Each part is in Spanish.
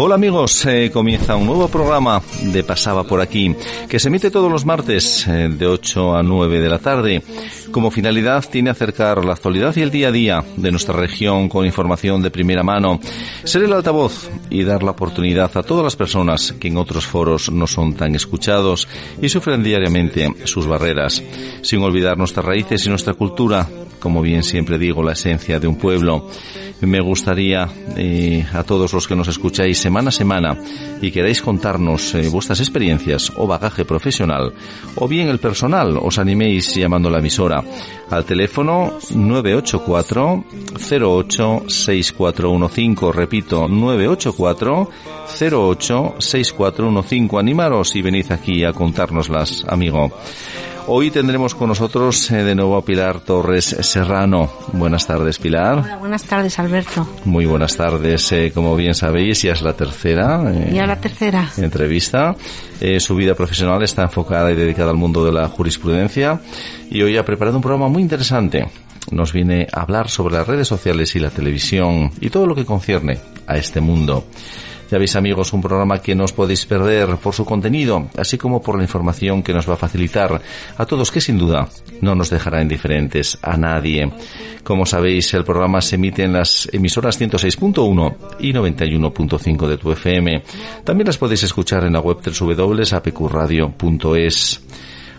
Hola amigos, eh, comienza un nuevo programa de Pasaba por aquí, que se emite todos los martes eh, de 8 a 9 de la tarde. Como finalidad tiene acercar la actualidad y el día a día de nuestra región con información de primera mano, ser el altavoz y dar la oportunidad a todas las personas que en otros foros no son tan escuchados y sufren diariamente sus barreras, sin olvidar nuestras raíces y nuestra cultura, como bien siempre digo, la esencia de un pueblo. Me gustaría eh, a todos los que nos escucháis semana a semana y queráis contarnos eh, vuestras experiencias o bagaje profesional o bien el personal, os animéis llamando a la emisora al teléfono 984 08 6415, repito 984 08 6415, animaros y venid aquí a contárnoslas, amigo. Hoy tendremos con nosotros eh, de nuevo a Pilar Torres Serrano. Buenas tardes, Pilar. Hola, buenas tardes, Alberto. Muy buenas tardes. Eh, como bien sabéis, ya es la tercera. Eh, ya la tercera. Entrevista. Su vida profesional está enfocada y dedicada al mundo de la jurisprudencia. Y hoy ha preparado un programa muy interesante. Nos viene a hablar sobre las redes sociales y la televisión y todo lo que concierne a este mundo. Ya veis amigos, un programa que no os podéis perder por su contenido, así como por la información que nos va a facilitar a todos que sin duda no nos dejará indiferentes a nadie. Como sabéis, el programa se emite en las emisoras 106.1 y 91.5 de tu FM. También las podéis escuchar en la web www.apqradio.es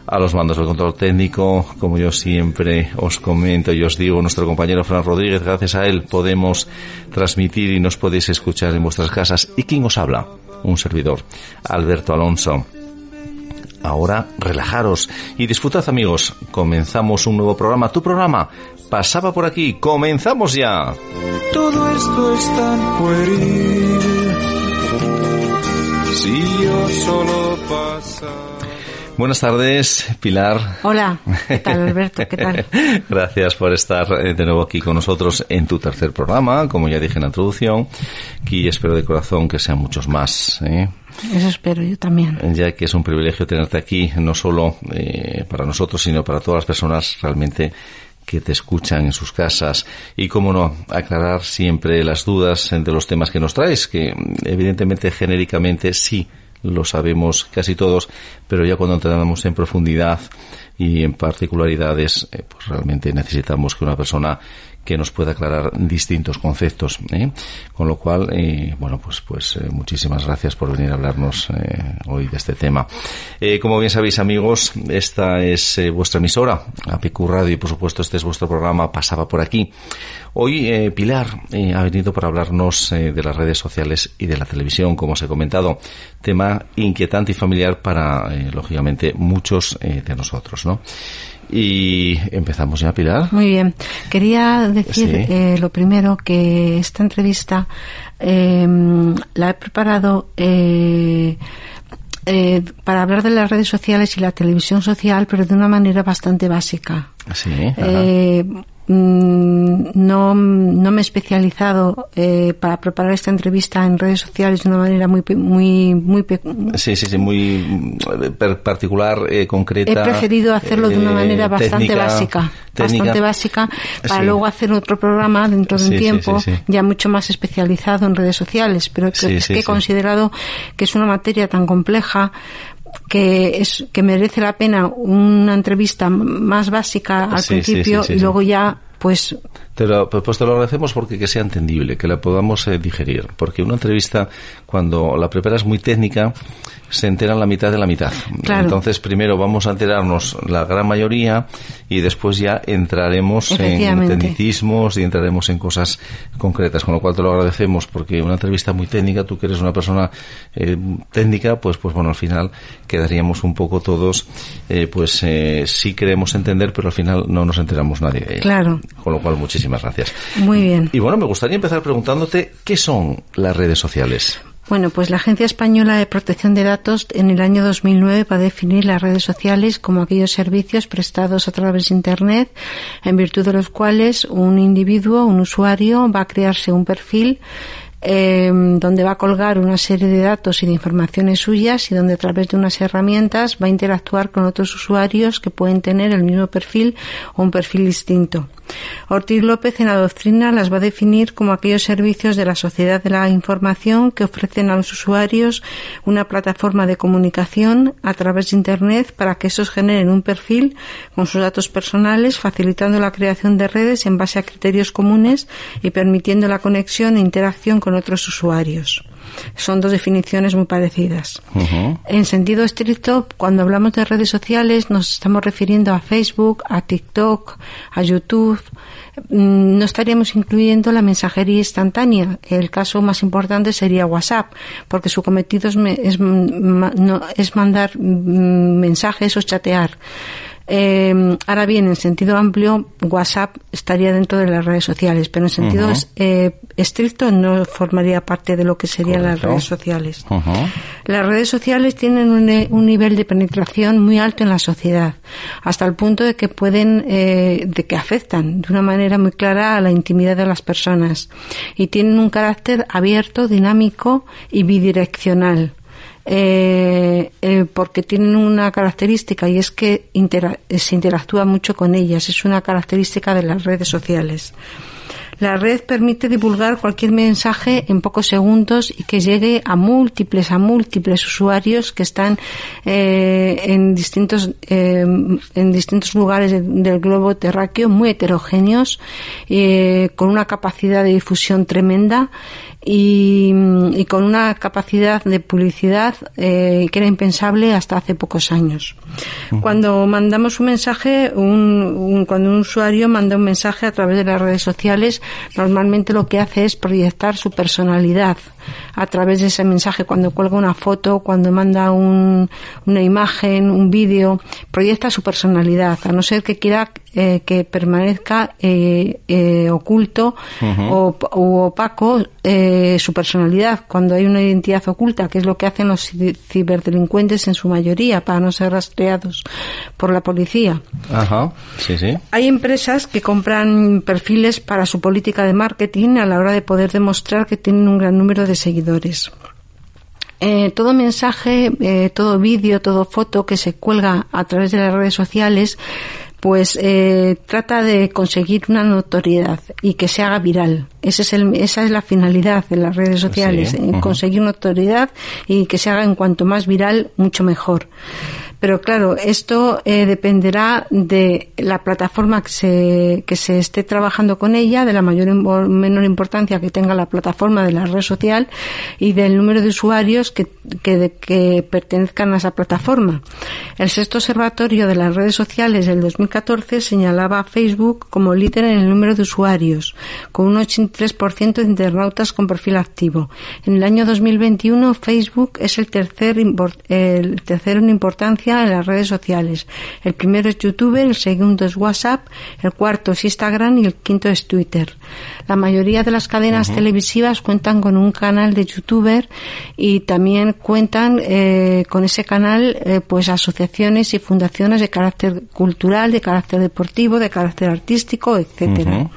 a los mandos del control técnico, como yo siempre os comento y os digo, nuestro compañero Fran Rodríguez, gracias a él podemos transmitir y nos podéis escuchar en vuestras casas. ¿Y quién os habla? Un servidor, Alberto Alonso. Ahora relajaros y disfrutad amigos. Comenzamos un nuevo programa. Tu programa pasaba por aquí. Comenzamos ya. Todo esto es tan pueril. Si yo solo pasa. Buenas tardes, Pilar. Hola, ¿qué tal, Alberto? ¿Qué tal? Gracias por estar eh, de nuevo aquí con nosotros en tu tercer programa, como ya dije en la introducción, y espero de corazón que sean muchos más. ¿eh? Eso espero yo también. Ya que es un privilegio tenerte aquí, no solo eh, para nosotros, sino para todas las personas realmente que te escuchan en sus casas y, cómo no, aclarar siempre las dudas de los temas que nos traes, que evidentemente genéricamente sí lo sabemos casi todos, pero ya cuando entramos en profundidad y en particularidades, eh, pues realmente necesitamos que una persona que nos pueda aclarar distintos conceptos. ¿eh? Con lo cual, eh, bueno, pues, pues eh, muchísimas gracias por venir a hablarnos hoy de este tema. como bien sabéis, amigos, esta es vuestra emisora, APQ Radio, y por supuesto este es vuestro programa Pasaba por aquí. Hoy Pilar ha venido para hablarnos de las redes sociales y de la televisión, como os he comentado, tema inquietante y familiar para, lógicamente, muchos de nosotros, ¿no? Y empezamos ya, Pilar. Muy bien. Quería decir eh, lo primero que esta entrevista em, la he preparado eh, eh, para hablar de las redes sociales y la televisión social, pero de una manera bastante básica. Sí, Mm, no, no me he especializado eh, para preparar esta entrevista en redes sociales de una manera muy muy muy sí sí sí muy mm, particular eh, concreta he preferido hacerlo de una eh, manera bastante básica bastante básica para luego hacer otro programa dentro de un tiempo ya mucho más especializado en redes sociales pero que, es que he considerado que es una materia tan compleja que es que merece la pena una entrevista más básica al principio y luego ya pues Te lo, pues te lo agradecemos porque que sea entendible, que la podamos eh, digerir. Porque una entrevista, cuando la preparas muy técnica, se enteran la mitad de la mitad. Entonces, primero vamos a enterarnos la gran mayoría y después ya entraremos en tecnicismos y entraremos en cosas concretas, con lo cual te lo agradecemos porque una entrevista muy técnica, tú que eres una persona eh, técnica, pues, pues bueno, al final quedaríamos un poco todos, eh, pues eh, sí queremos entender, pero al final no nos enteramos nadie de Claro. Con lo cual, muchísimas gracias. Muy bien. Y bueno, me gustaría empezar preguntándote, ¿qué son las redes sociales? Bueno, pues la Agencia Española de Protección de Datos en el año 2009 va a definir las redes sociales como aquellos servicios prestados a través de Internet, en virtud de los cuales un individuo, un usuario, va a crearse un perfil eh, donde va a colgar una serie de datos y de informaciones suyas y donde a través de unas herramientas va a interactuar con otros usuarios que pueden tener el mismo perfil o un perfil distinto. Ortiz López en la doctrina las va a definir como aquellos servicios de la sociedad de la información que ofrecen a los usuarios una plataforma de comunicación a través de Internet para que esos generen un perfil con sus datos personales, facilitando la creación de redes en base a criterios comunes y permitiendo la conexión e interacción con otros usuarios. Son dos definiciones muy parecidas. En sentido estricto, cuando hablamos de redes sociales, nos estamos refiriendo a Facebook, a TikTok, a YouTube. Mm, no estaríamos incluyendo la mensajería instantánea. El caso más importante sería WhatsApp, porque su cometido es, es mandar mm, mensajes o chatear. Eh, ahora bien, en sentido amplio, WhatsApp estaría dentro de las redes sociales, pero en sentido eh, estricto no formaría parte de lo que serían las redes sociales. Las redes sociales tienen un, nivel de penetración muy alto en la sociedad, hasta el punto de que pueden, eh, de que afectan de una manera muy clara a la intimidad de las personas y tienen un carácter abierto, dinámico y bidireccional. Eh, eh, porque tienen una característica y es que se interactúa mucho con ellas. Es una característica de las redes sociales. La red permite divulgar cualquier mensaje en pocos segundos y que llegue a múltiples, a múltiples usuarios que están eh, en distintos eh, en distintos lugares del globo terráqueo muy heterogéneos eh, con una capacidad de difusión tremenda y, con una capacidad de publicidad que era impensable hasta hace pocos años. Cuando mandamos un mensaje, un, cuando un usuario manda un mensaje a través de las redes sociales, normalmente lo que hace es proyectar su personalidad a través de ese mensaje, cuando cuelga una foto, cuando manda un, una imagen, un vídeo, proyecta su personalidad, a no ser que quiera eh, que permanezca eh, eh, oculto o, opaco su personalidad, cuando hay una identidad oculta, que es lo que hacen los ciberdelincuentes en su mayoría, para no ser rastreados por la policía. Ajá, sí, sí. Hay empresas que compran perfiles para su política de marketing a la hora de poder demostrar que tienen un gran número de seguidores. Eh, todo mensaje, eh, todo vídeo, todo foto que se cuelga a través de las redes sociales, pues eh, trata de conseguir una notoriedad y que se haga viral. Ese es el, esa es la finalidad de las redes sociales, conseguir notoriedad y que se haga en cuanto más viral, mucho mejor. Pero claro, esto eh, dependerá de la plataforma que se, que se esté trabajando con ella, de la mayor o menor importancia que tenga la plataforma de la red social y del número de usuarios que, que, que pertenezcan a esa plataforma. El sexto observatorio de las redes sociales del 2014 señalaba a Facebook como líder en el número de usuarios, con un 83% de internautas con perfil activo. En el año 2021 Facebook es el tercer, el tercero en importancia en las redes sociales. El primero es YouTube, el segundo es WhatsApp, el cuarto es Instagram y el quinto es Twitter. La mayoría de las cadenas televisivas cuentan con un canal de YouTuber y también cuentan eh, con ese canal eh, pues asociaciones y fundaciones de carácter cultural, de carácter deportivo, de carácter artístico, etcétera.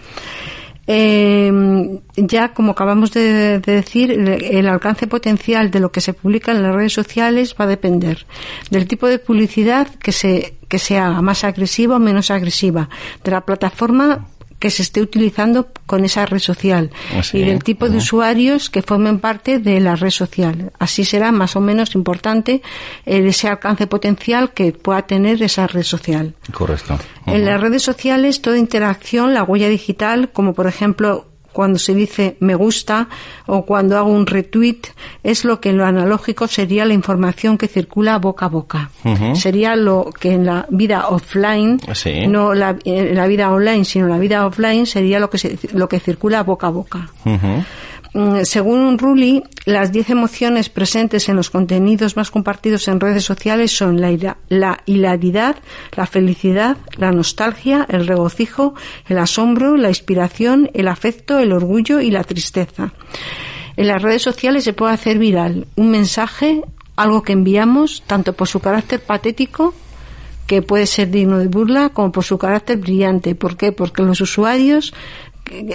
Eh, ya, como acabamos de, decir, el, alcance potencial de lo que se publica en las redes sociales va a depender del tipo de publicidad que se, que se haga, más agresiva o menos agresiva, de la plataforma que se esté utilizando con esa red social ah, y del tipo de usuarios que formen parte de la red social. Así será más o menos importante ese alcance potencial que pueda tener esa red social. Correcto. En las redes sociales, toda interacción, la huella digital, como por ejemplo cuando se dice me gusta o cuando hago un retweet es lo que en lo analógico sería la información que circula boca a boca. Sería lo que en la vida offline, no la, en la vida online, sino la vida offline sería lo que se, lo que circula boca a boca. Según Rulli, las 10 emociones presentes en los contenidos más compartidos en redes sociales son la, la hilaridad, la felicidad, la nostalgia, el regocijo, el asombro, la inspiración, el afecto, el orgullo y la tristeza. En las redes sociales se puede hacer viral un mensaje, algo que enviamos, tanto por su carácter patético que puede ser digno de burla como por su carácter brillante. ¿Por qué? Porque los usuarios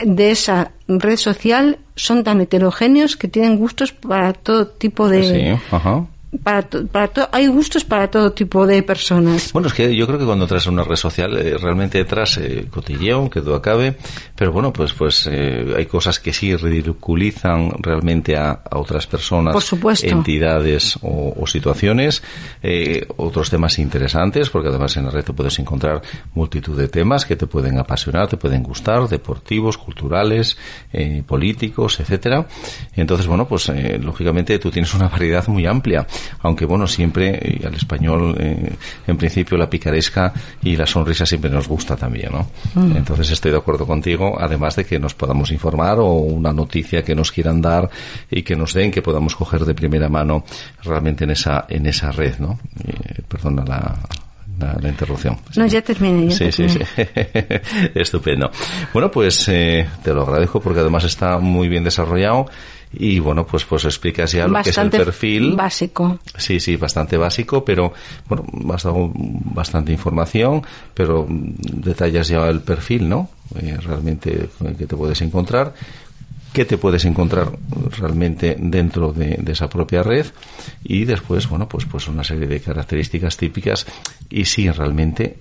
de esa red social son tan heterogéneos que tienen gustos para todo tipo de, sí, ajá para, para hay gustos para todo tipo de personas. Bueno, es que yo creo que cuando traes una red social, eh, realmente detrás eh, cotilleo, que todo acabe, pero bueno, pues pues eh, hay cosas que sí ridiculizan realmente a, otras personas, entidades o, situaciones, eh, otros temas interesantes, porque además en la red te puedes encontrar multitud de temas que te pueden apasionar, te pueden gustar, deportivos, culturales, políticos, etcétera. Entonces, bueno, pues lógicamente tú tienes una variedad muy amplia aunque bueno, siempre al español, eh, en principio, la picaresca y la sonrisa siempre nos gusta también, ¿no? Mm. Entonces estoy de acuerdo contigo, además de que nos podamos informar o una noticia que nos quieran dar y que nos den, que podamos coger de primera mano realmente en esa, en esa red, ¿no? Eh, perdona la, la, interrupción. No, ya terminé. sí, sí, sí. Estupendo. Bueno, pues eh, te lo agradezco porque además está muy bien desarrollado y bueno, pues pues explicas ya lo que es el perfil. básico. Sí, sí, bastante básico, pero bueno, has dado bastante información, pero detallas ya el perfil, ¿no? Eh, realmente que te puedes encontrar qué te puedes encontrar realmente dentro de, esa propia red y después, bueno, pues, pues una serie de características típicas y si realmente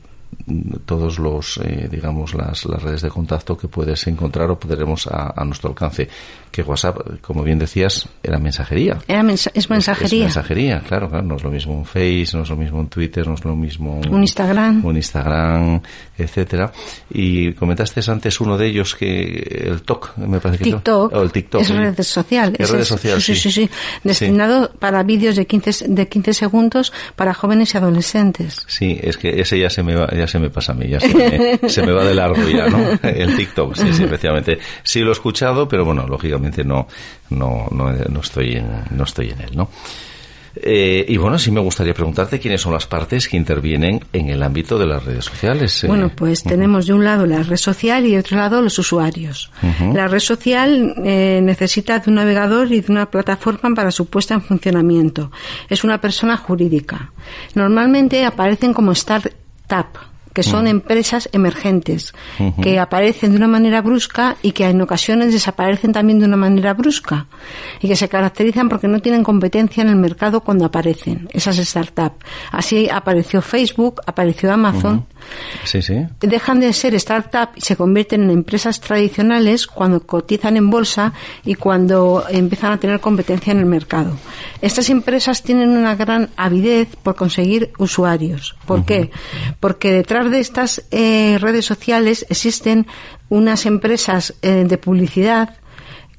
todos los, eh, digamos, las, las, redes de contacto que puedes encontrar o podremos a, nuestro alcance. Que WhatsApp, como bien decías, era mensajería. Era es mensajería. Es, mensajería, claro, claro. No es lo mismo un Face, no es lo mismo un Twitter, no es lo mismo un, Instagram. Un Instagram, etcétera. Y comentaste antes uno de ellos que el TOC, me parece que TikTok. el TikTok. Es redes sociales. Es redes sociales, sí. Sí, sí, Destinado para vídeos de 15, de 15 segundos para jóvenes y adolescentes. Sí, es que ese ya se me va, ya se me pasa a mí, ya se me, se me va de largo ya, ¿no? El TikTok, sí, sí, efectivamente. Sí lo he escuchado, pero bueno, lógicamente no, no, no, no estoy en, no estoy en él, ¿no? Eh, y bueno, sí me gustaría preguntarte quiénes son las partes que intervienen en el ámbito de las redes sociales. Eh. Bueno, pues tenemos de un lado la red social y de otro lado los usuarios. La red social eh, necesita de un navegador y de una plataforma para su puesta en funcionamiento. Es una persona jurídica. Normalmente aparecen como startup que son empresas emergentes, que aparecen de una manera brusca y que en ocasiones desaparecen también de una manera brusca, y que se caracterizan porque no tienen competencia en el mercado cuando aparecen, esas startups. Así apareció Facebook, apareció Amazon. Sí, sí. Dejan de ser startups y se convierten en empresas tradicionales cuando cotizan en bolsa y cuando empiezan a tener competencia en el mercado. Estas empresas tienen una gran avidez por conseguir usuarios. ¿Por qué? Porque detrás de estas eh, redes sociales existen unas empresas eh, de publicidad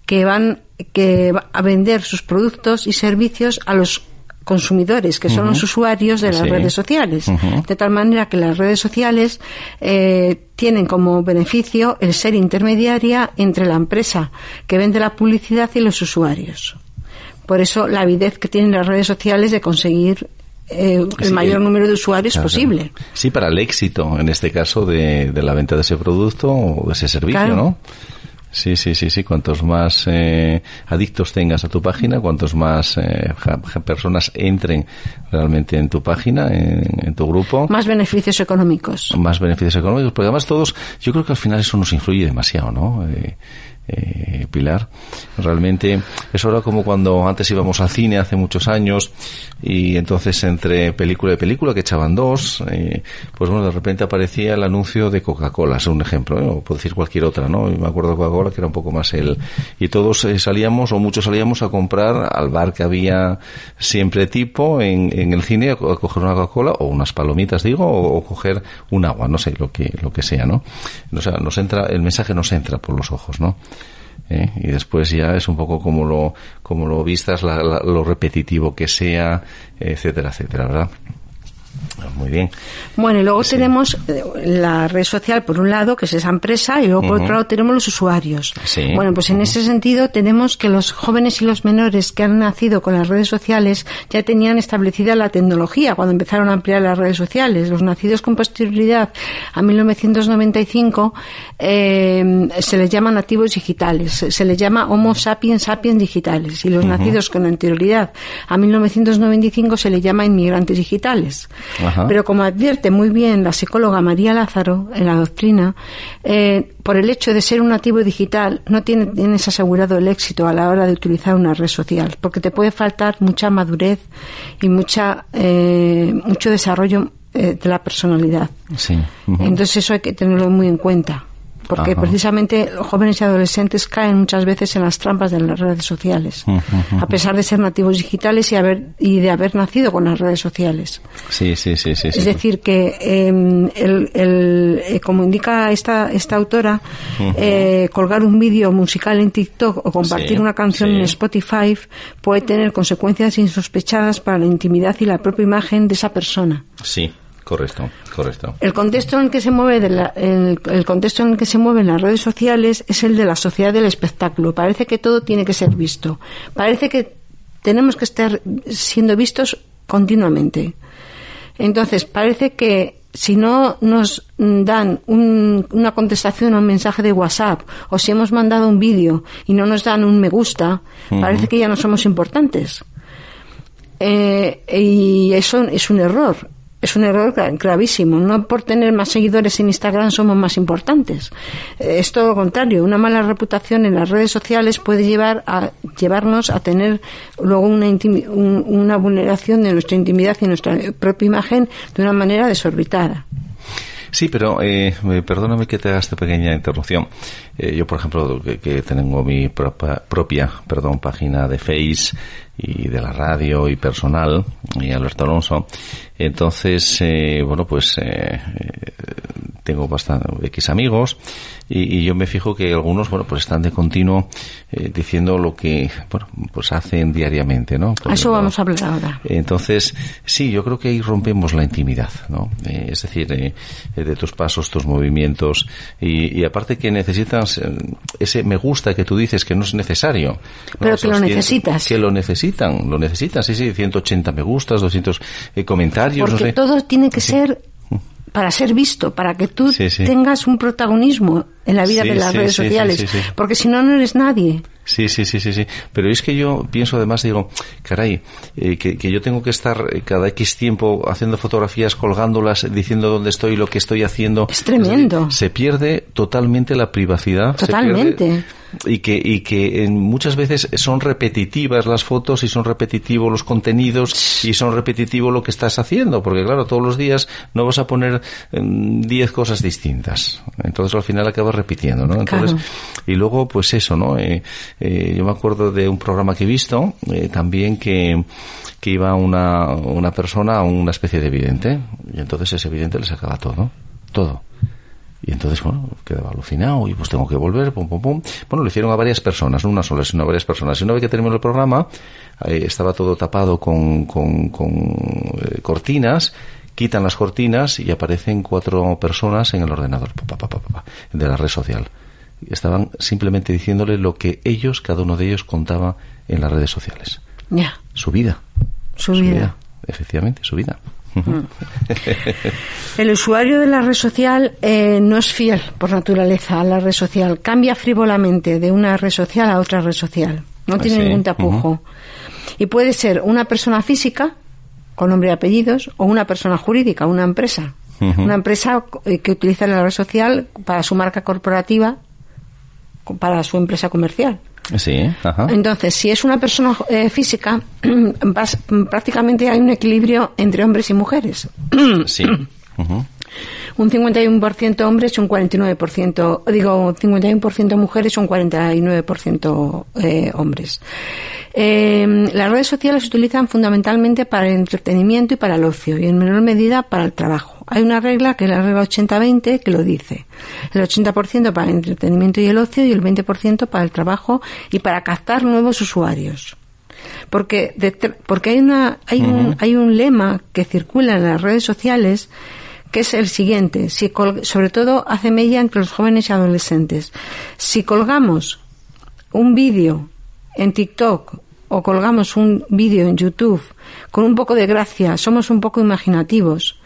que van que a vender sus productos y servicios a los consumidores, que son los usuarios de las redes sociales. De tal manera que las redes sociales eh, tienen como beneficio el ser intermediaria entre la empresa que vende la publicidad y los usuarios. Por eso la avidez que tienen las redes sociales de conseguir eh, el mayor número de usuarios posible. Sí, para el éxito, en este caso, de, la venta de ese producto o de ese servicio, ¿no? Sí, sí, sí, sí. Cuantos más eh, adictos tengas a tu página, cuantos más eh, personas entren realmente en tu página, en, tu grupo. Más beneficios económicos. Más beneficios económicos, porque además todos, yo creo que al final eso nos influye demasiado, ¿no? eh, Pilar. Realmente es ahora como cuando antes íbamos al cine hace muchos años y entonces entre película y película que echaban dos, eh, pues bueno, de repente aparecía el anuncio de Coca-Cola, es un ejemplo, ¿eh? o puedo decir cualquier otra, ¿no? Y me acuerdo de Coca-Cola que era un poco más el... Y todos eh, salíamos, o muchos salíamos a comprar al bar que había siempre tipo en, en el cine a, coger una Coca-Cola o unas palomitas, digo, o, coger un agua, no sé, lo que, lo que sea, ¿no? O sea, nos entra, el mensaje nos entra por los ojos, ¿no? ¿Eh? y después ya es un poco como lo, como lo vistas, lo repetitivo que sea, etcétera, etcétera, ¿verdad? Muy bien. Bueno, y luego tenemos eh, la red social, por un lado, que es esa empresa, y luego por otro lado tenemos los usuarios. Bueno, pues en ese sentido tenemos que los jóvenes y los menores que han nacido con las redes sociales ya tenían establecida la tecnología cuando empezaron a ampliar las redes sociales. Los nacidos con posterioridad a 1995 eh, se les llama nativos digitales, se les llama Homo sapiens sapiens digitales, y los nacidos con anterioridad a 1995 se les llama inmigrantes digitales. Pero como advierte muy bien la psicóloga María Lázaro en la doctrina, eh, por el hecho de ser un nativo digital no tienes asegurado el éxito a la hora de utilizar una red social, porque te puede faltar mucha madurez y mucha eh, mucho desarrollo eh, de la personalidad. Entonces eso hay que tenerlo muy en cuenta porque precisamente jóvenes y adolescentes caen muchas veces en las trampas de las redes sociales, a pesar de ser nativos digitales y, haber, y de haber nacido con las redes sociales. Sí, sí, sí. sí es decir, que em, el, el, eh, como indica esta, esta autora, eh, colgar un vídeo musical en TikTok o compartir una canción en Spotify puede tener consecuencias insospechadas para la intimidad y la propia imagen de esa persona. Sí. Correcto, correcto. El contexto en el que se mueve el, contexto en el que se mueven las redes sociales es el de la sociedad del espectáculo. Parece que todo tiene que ser visto. Parece que tenemos que estar siendo vistos continuamente. Entonces, parece que si no nos dan una contestación a un mensaje de WhatsApp o si hemos mandado un vídeo y no nos dan un me gusta, parece que ya no somos importantes. Eh, y eso es un error es un error gravísimo. No por tener más seguidores en Instagram somos más importantes. Eh, es todo lo contrario. Una mala reputación en las redes sociales puede llevar a llevarnos a tener luego una, una vulneración de nuestra intimidad y nuestra propia imagen de una manera desorbitada. Sí, pero eh, perdóname que te haga esta pequeña interrupción. Eh, yo, por ejemplo, que, tengo mi propia, propia perdón, página de Face y de la radio y personal, y Alberto Alonso, entonces, eh, bueno, pues eh, tengo bastante X amigos y, yo me fijo que algunos, bueno, pues están de continuo eh, diciendo lo que, bueno, pues hacen diariamente, ¿no? eso vamos a hablar ahora. Entonces, sí, yo creo que ahí rompemos la intimidad, ¿no? es decir, de tus pasos, tus movimientos y, aparte que necesitas ese me gusta que tú dices que no es necesario. Pero que lo necesitas. Que lo necesitan, lo necesitan, sí, sí, 180 me gustas, 200 comentarios porque todo tiene que ser para ser visto, para que tú tengas un protagonismo en la vida de las redes sociales, porque si no, no eres nadie. Sí, sí, sí, sí, sí. Pero es que yo pienso además, digo, caray, eh, que, yo tengo que estar eh, cada X tiempo haciendo fotografías, colgándolas, diciendo dónde estoy, lo que estoy haciendo. Es tremendo. se pierde totalmente la privacidad. Totalmente y que, y que muchas veces son repetitivas las fotos y son repetitivos los contenidos y son repetitivo lo que estás haciendo, porque claro, todos los días no vas a poner 10 cosas distintas. Entonces al final acabas repitiendo, ¿no? Entonces, y luego pues eso, ¿no? Eh, eh, yo me acuerdo de un programa que he visto eh, también que, que iba una, una persona a una especie de vidente y entonces ese vidente le sacaba todo, todo. Y entonces, bueno, quedaba alucinado y pues tengo que volver, pum, pum, pum. Bueno, lo hicieron a varias personas, no una sola, sino a varias personas. Y una vez que terminó el programa, eh, estaba todo tapado con, con, con eh, cortinas, quitan las cortinas y aparecen cuatro personas en el ordenador de la red social. Estaban simplemente diciéndole lo que ellos, cada uno de ellos, contaba en las redes sociales. Ya. Su vida. Su, vida. Efectivamente, su vida. Mm. El usuario de la red social eh, no es fiel por naturaleza a la red social. Cambia frívolamente de una red social a otra red social. No ah, tiene ningún tapujo. Y puede ser una persona física, con nombre y apellidos, o una persona jurídica, una empresa. Una empresa eh, que utiliza la red social para su marca corporativa para su empresa comercial. Sí, ajá. Entonces, si es una persona eh, física, prácticamente hay un equilibrio entre hombres y mujeres. sí. Un 51% hombres y un 49%, digo, 51% mujeres y un 49% eh, hombres. Eh, las redes sociales se utilizan fundamentalmente para el entretenimiento y para el ocio y en menor medida para el trabajo. Hay una regla que es la regla 80-20 que lo dice. El 80% para el entretenimiento y el ocio y el 20% para el trabajo y para captar nuevos usuarios. Porque, porque hay, una, hay, un, hay un lema que circula en las redes sociales que es el siguiente, si sobre todo hace mella entre los jóvenes y adolescentes. Si colgamos un vídeo en TikTok o colgamos un vídeo en YouTube con un poco de gracia, somos un poco imaginativos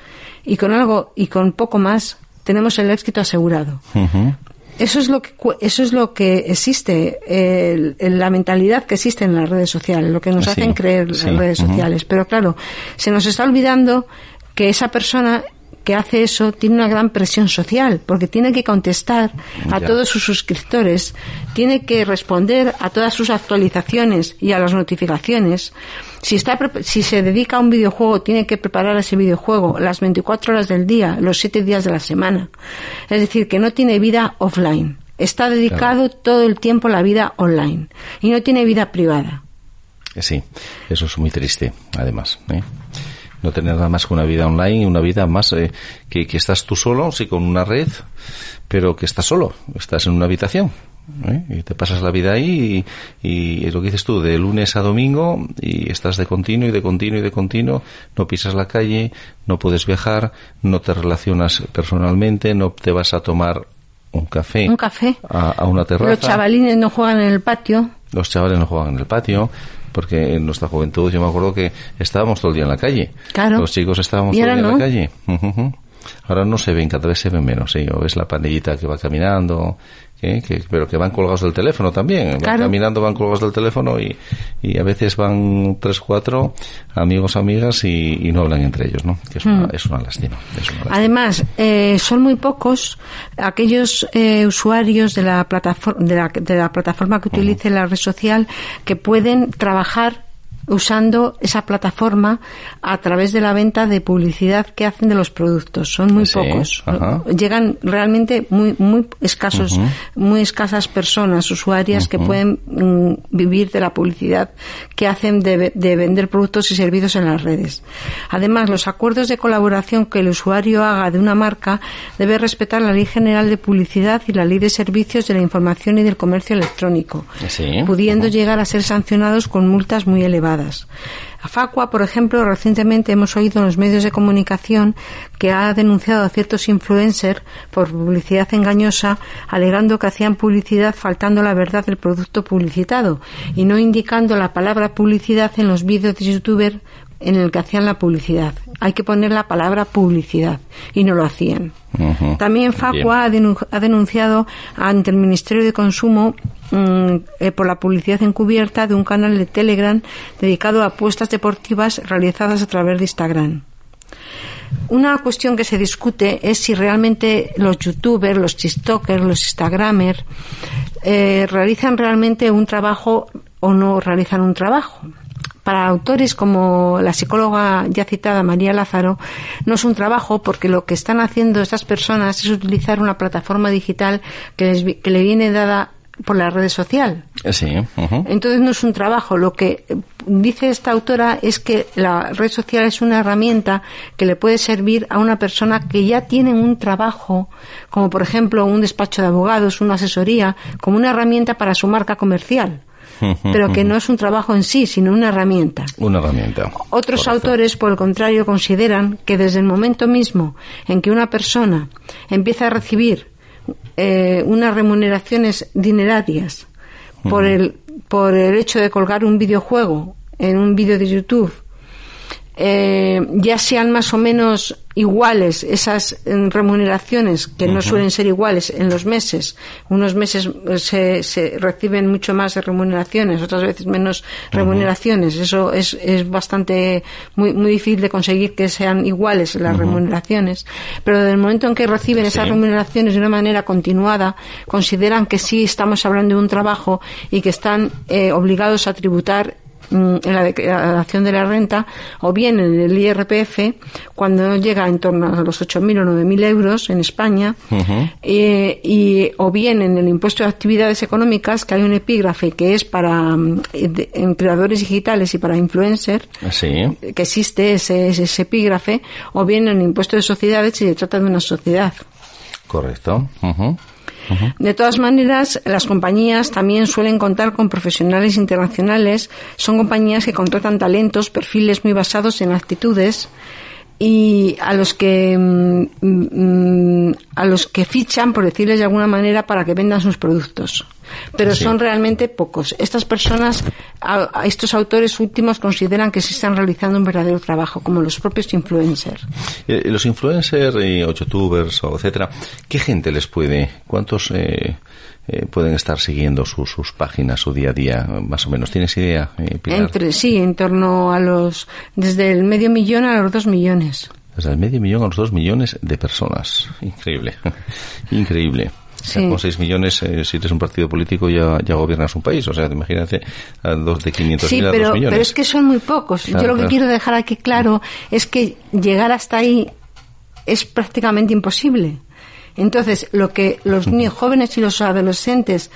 y con algo y con poco más tenemos el éxito asegurado. Eso es lo que eso es lo que existe, la mentalidad que existe en las redes sociales, lo que nos hacen creer las redes sociales. Pero claro, se nos está olvidando que esa persona que hace eso tiene una gran presión social, porque tiene que contestar a todos sus suscriptores, tiene que responder a todas sus actualizaciones y a las notificaciones. Si, está, si se dedica a un videojuego, tiene que preparar ese videojuego las 24 horas del día, los 7 días de la semana. Es decir, que no tiene vida offline. Está dedicado todo el tiempo a la vida online y no tiene vida privada. Sí, eso es muy triste, además. ¿eh? No tener nada más que una vida online, una vida más eh, que, que, estás tú solo, sí, con una red, pero que estás solo, estás en una habitación. ¿eh? Y te pasas la vida ahí y, lo que dices tú, de lunes a domingo y estás de continuo y de continuo y de continuo, no pisas la calle, no puedes viajar, no te relacionas personalmente, no te vas a tomar un café, un café. A, a una terraza. Los chavalines no juegan en el patio. Los chavales no juegan en el patio porque en nuestra juventud yo me acuerdo que estábamos todo el día en la calle. Claro. Los chicos estábamos todo el día en la calle. Ahora no se ven, cada vez se ven menos. ¿sí? O ves la pandillita que va caminando, que, pero que van colgados del teléfono también. Van caminando, van colgados del teléfono y, y, a veces van tres, cuatro amigos, amigas y, no hablan entre ellos, ¿no? Que es una, mm. es una, lástima, Además, eh, son muy pocos aquellos eh, usuarios de la, plataforma, de la, de la plataforma que utilice la red social que pueden trabajar usando esa plataforma a través de la venta de publicidad que hacen de los productos. Son muy pocos. Llegan realmente muy muy escasos, muy escasas personas usuarias que pueden mm, vivir de la publicidad que hacen de, de, vender productos y servicios en las redes. Además, los acuerdos de colaboración que el usuario haga de una marca debe respetar la Ley General de Publicidad y la Ley de Servicios de la Información y del Comercio Electrónico, pudiendo llegar a ser sancionados con multas muy elevadas. A Facua, por ejemplo, recientemente hemos oído en los medios de comunicación que ha denunciado a ciertos influencers por publicidad engañosa, alegando que hacían publicidad faltando la verdad del producto publicitado y no indicando la palabra publicidad en los vídeos de youtuber en el que hacían la publicidad. Hay que poner la palabra publicidad y no lo hacían. También Facua ha denunciado ante el Ministerio de Consumo mm, eh, por la publicidad encubierta de un canal de Telegram dedicado a apuestas deportivas realizadas a través de Instagram. Una cuestión que se discute es si realmente los youtubers, los tiktokers, los instagramers eh, realizan realmente un trabajo o no realizan un trabajo para autores como la psicóloga ya citada María Lázaro, no es un trabajo porque lo que están haciendo estas personas es utilizar una plataforma digital que, que le viene dada por la red social. Sí. Entonces no es un trabajo. Lo que dice esta autora es que la red social es una herramienta que le puede servir a una persona que ya tiene un trabajo, como por ejemplo un despacho de abogados, una asesoría, como una herramienta para su marca comercial pero que no es un trabajo en sí, sino una herramienta. Una herramienta. Otros autores, por el contrario, consideran que desde el momento mismo en que una persona empieza a recibir eh, unas remuneraciones dinerarias por, el, por el hecho de colgar un videojuego en un vídeo de YouTube, eh, ya sean más o menos iguales esas eh, remuneraciones, que no suelen ser iguales en los meses. Unos meses eh, se, se, reciben mucho más de remuneraciones, otras veces menos remuneraciones. Eso es, es bastante muy, muy difícil de conseguir que sean iguales las remuneraciones. Pero desde el momento en que reciben esas remuneraciones de una manera continuada, consideran que sí estamos hablando de un trabajo y que están obligados a tributar Mm, en la declaración de la renta o bien en el IRPF cuando llega en torno a los 8.000 o 9.000 euros en España eh, y o bien en el impuesto de actividades económicas que hay un epígrafe que es para mm, creadores digitales y para influencers que existe ese, ese, epígrafe o bien en el impuesto de sociedades si se trata de una sociedad. Correcto de todas maneras, las compañías también suelen contar con profesionales internacionales. Son compañías que contratan talentos, perfiles muy basados en actitudes y a los que mm, mm, a los que fichan por decirles de alguna manera para que vendan sus productos pero son realmente pocos estas personas a, estos autores últimos consideran que se están realizando un verdadero trabajo como los propios influencers eh, los influencers y o youtubers o etcétera qué gente les puede cuántos eh, eh, pueden estar siguiendo sus, sus páginas, su día a día, más o menos. ¿Tienes idea, eh, Entre, sí, en torno a los, desde el medio millón a los dos millones. Desde el medio millón a los dos millones de personas. Increíble, increíble. Con 6 millones, eh, si eres un partido político, ya, ya gobiernas un país. O sea, imagínate a dos de 500 sí, mil a pero, 2 millones. pero es que son muy pocos. Yo lo que quiero dejar aquí claro es que llegar hasta ahí es prácticamente imposible. Entonces, lo que los niños jóvenes y los adolescentes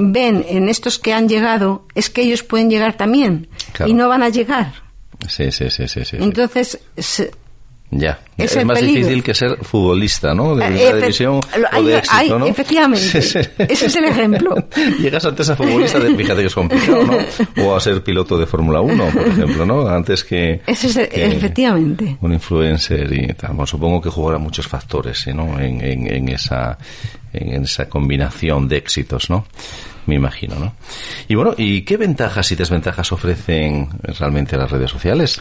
ven en estos que han llegado es que ellos pueden llegar también y no van a llegar. Sí, sí, sí, sí. sí Entonces, ya, es, más difícil que ser futbolista, ¿no? De eh, división o de éxito, ¿no? Efectivamente, ese es el ejemplo. Llegas antes a futbolista, de, fíjate que es complicado, ¿no? O a ser piloto de Fórmula 1, por ejemplo, ¿no? Antes que... Ese es, efectivamente. Un influencer y tal. Bueno, supongo que jugará muchos factores, ¿no? En, en, en, esa, en esa combinación de éxitos, ¿no? Me imagino, ¿no? Y bueno, ¿y qué ventajas y desventajas ofrecen realmente las redes sociales?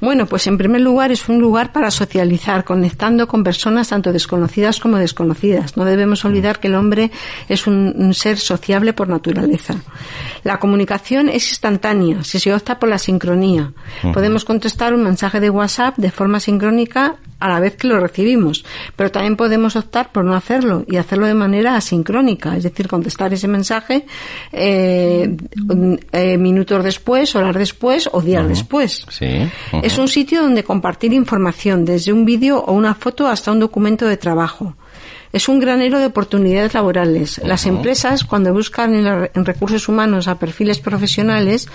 Bueno, pues en primer lugar es un lugar para socializar, conectando con personas tanto desconocidas como desconocidas. No debemos olvidar que el hombre es un, ser sociable por naturaleza. La comunicación es instantánea si se opta por la sincronía. Podemos contestar un mensaje de WhatsApp de forma sincrónica a la vez que lo recibimos, pero también podemos optar por no hacerlo y hacerlo de manera asincrónica, es decir, contestar ese mensaje eh, eh, minutos después, horas después o días después. Es un sitio donde compartir información, desde un vídeo o una foto hasta un documento de trabajo. Es un granero de oportunidades laborales. Las empresas, cuando buscan en, recursos humanos a perfiles profesionales,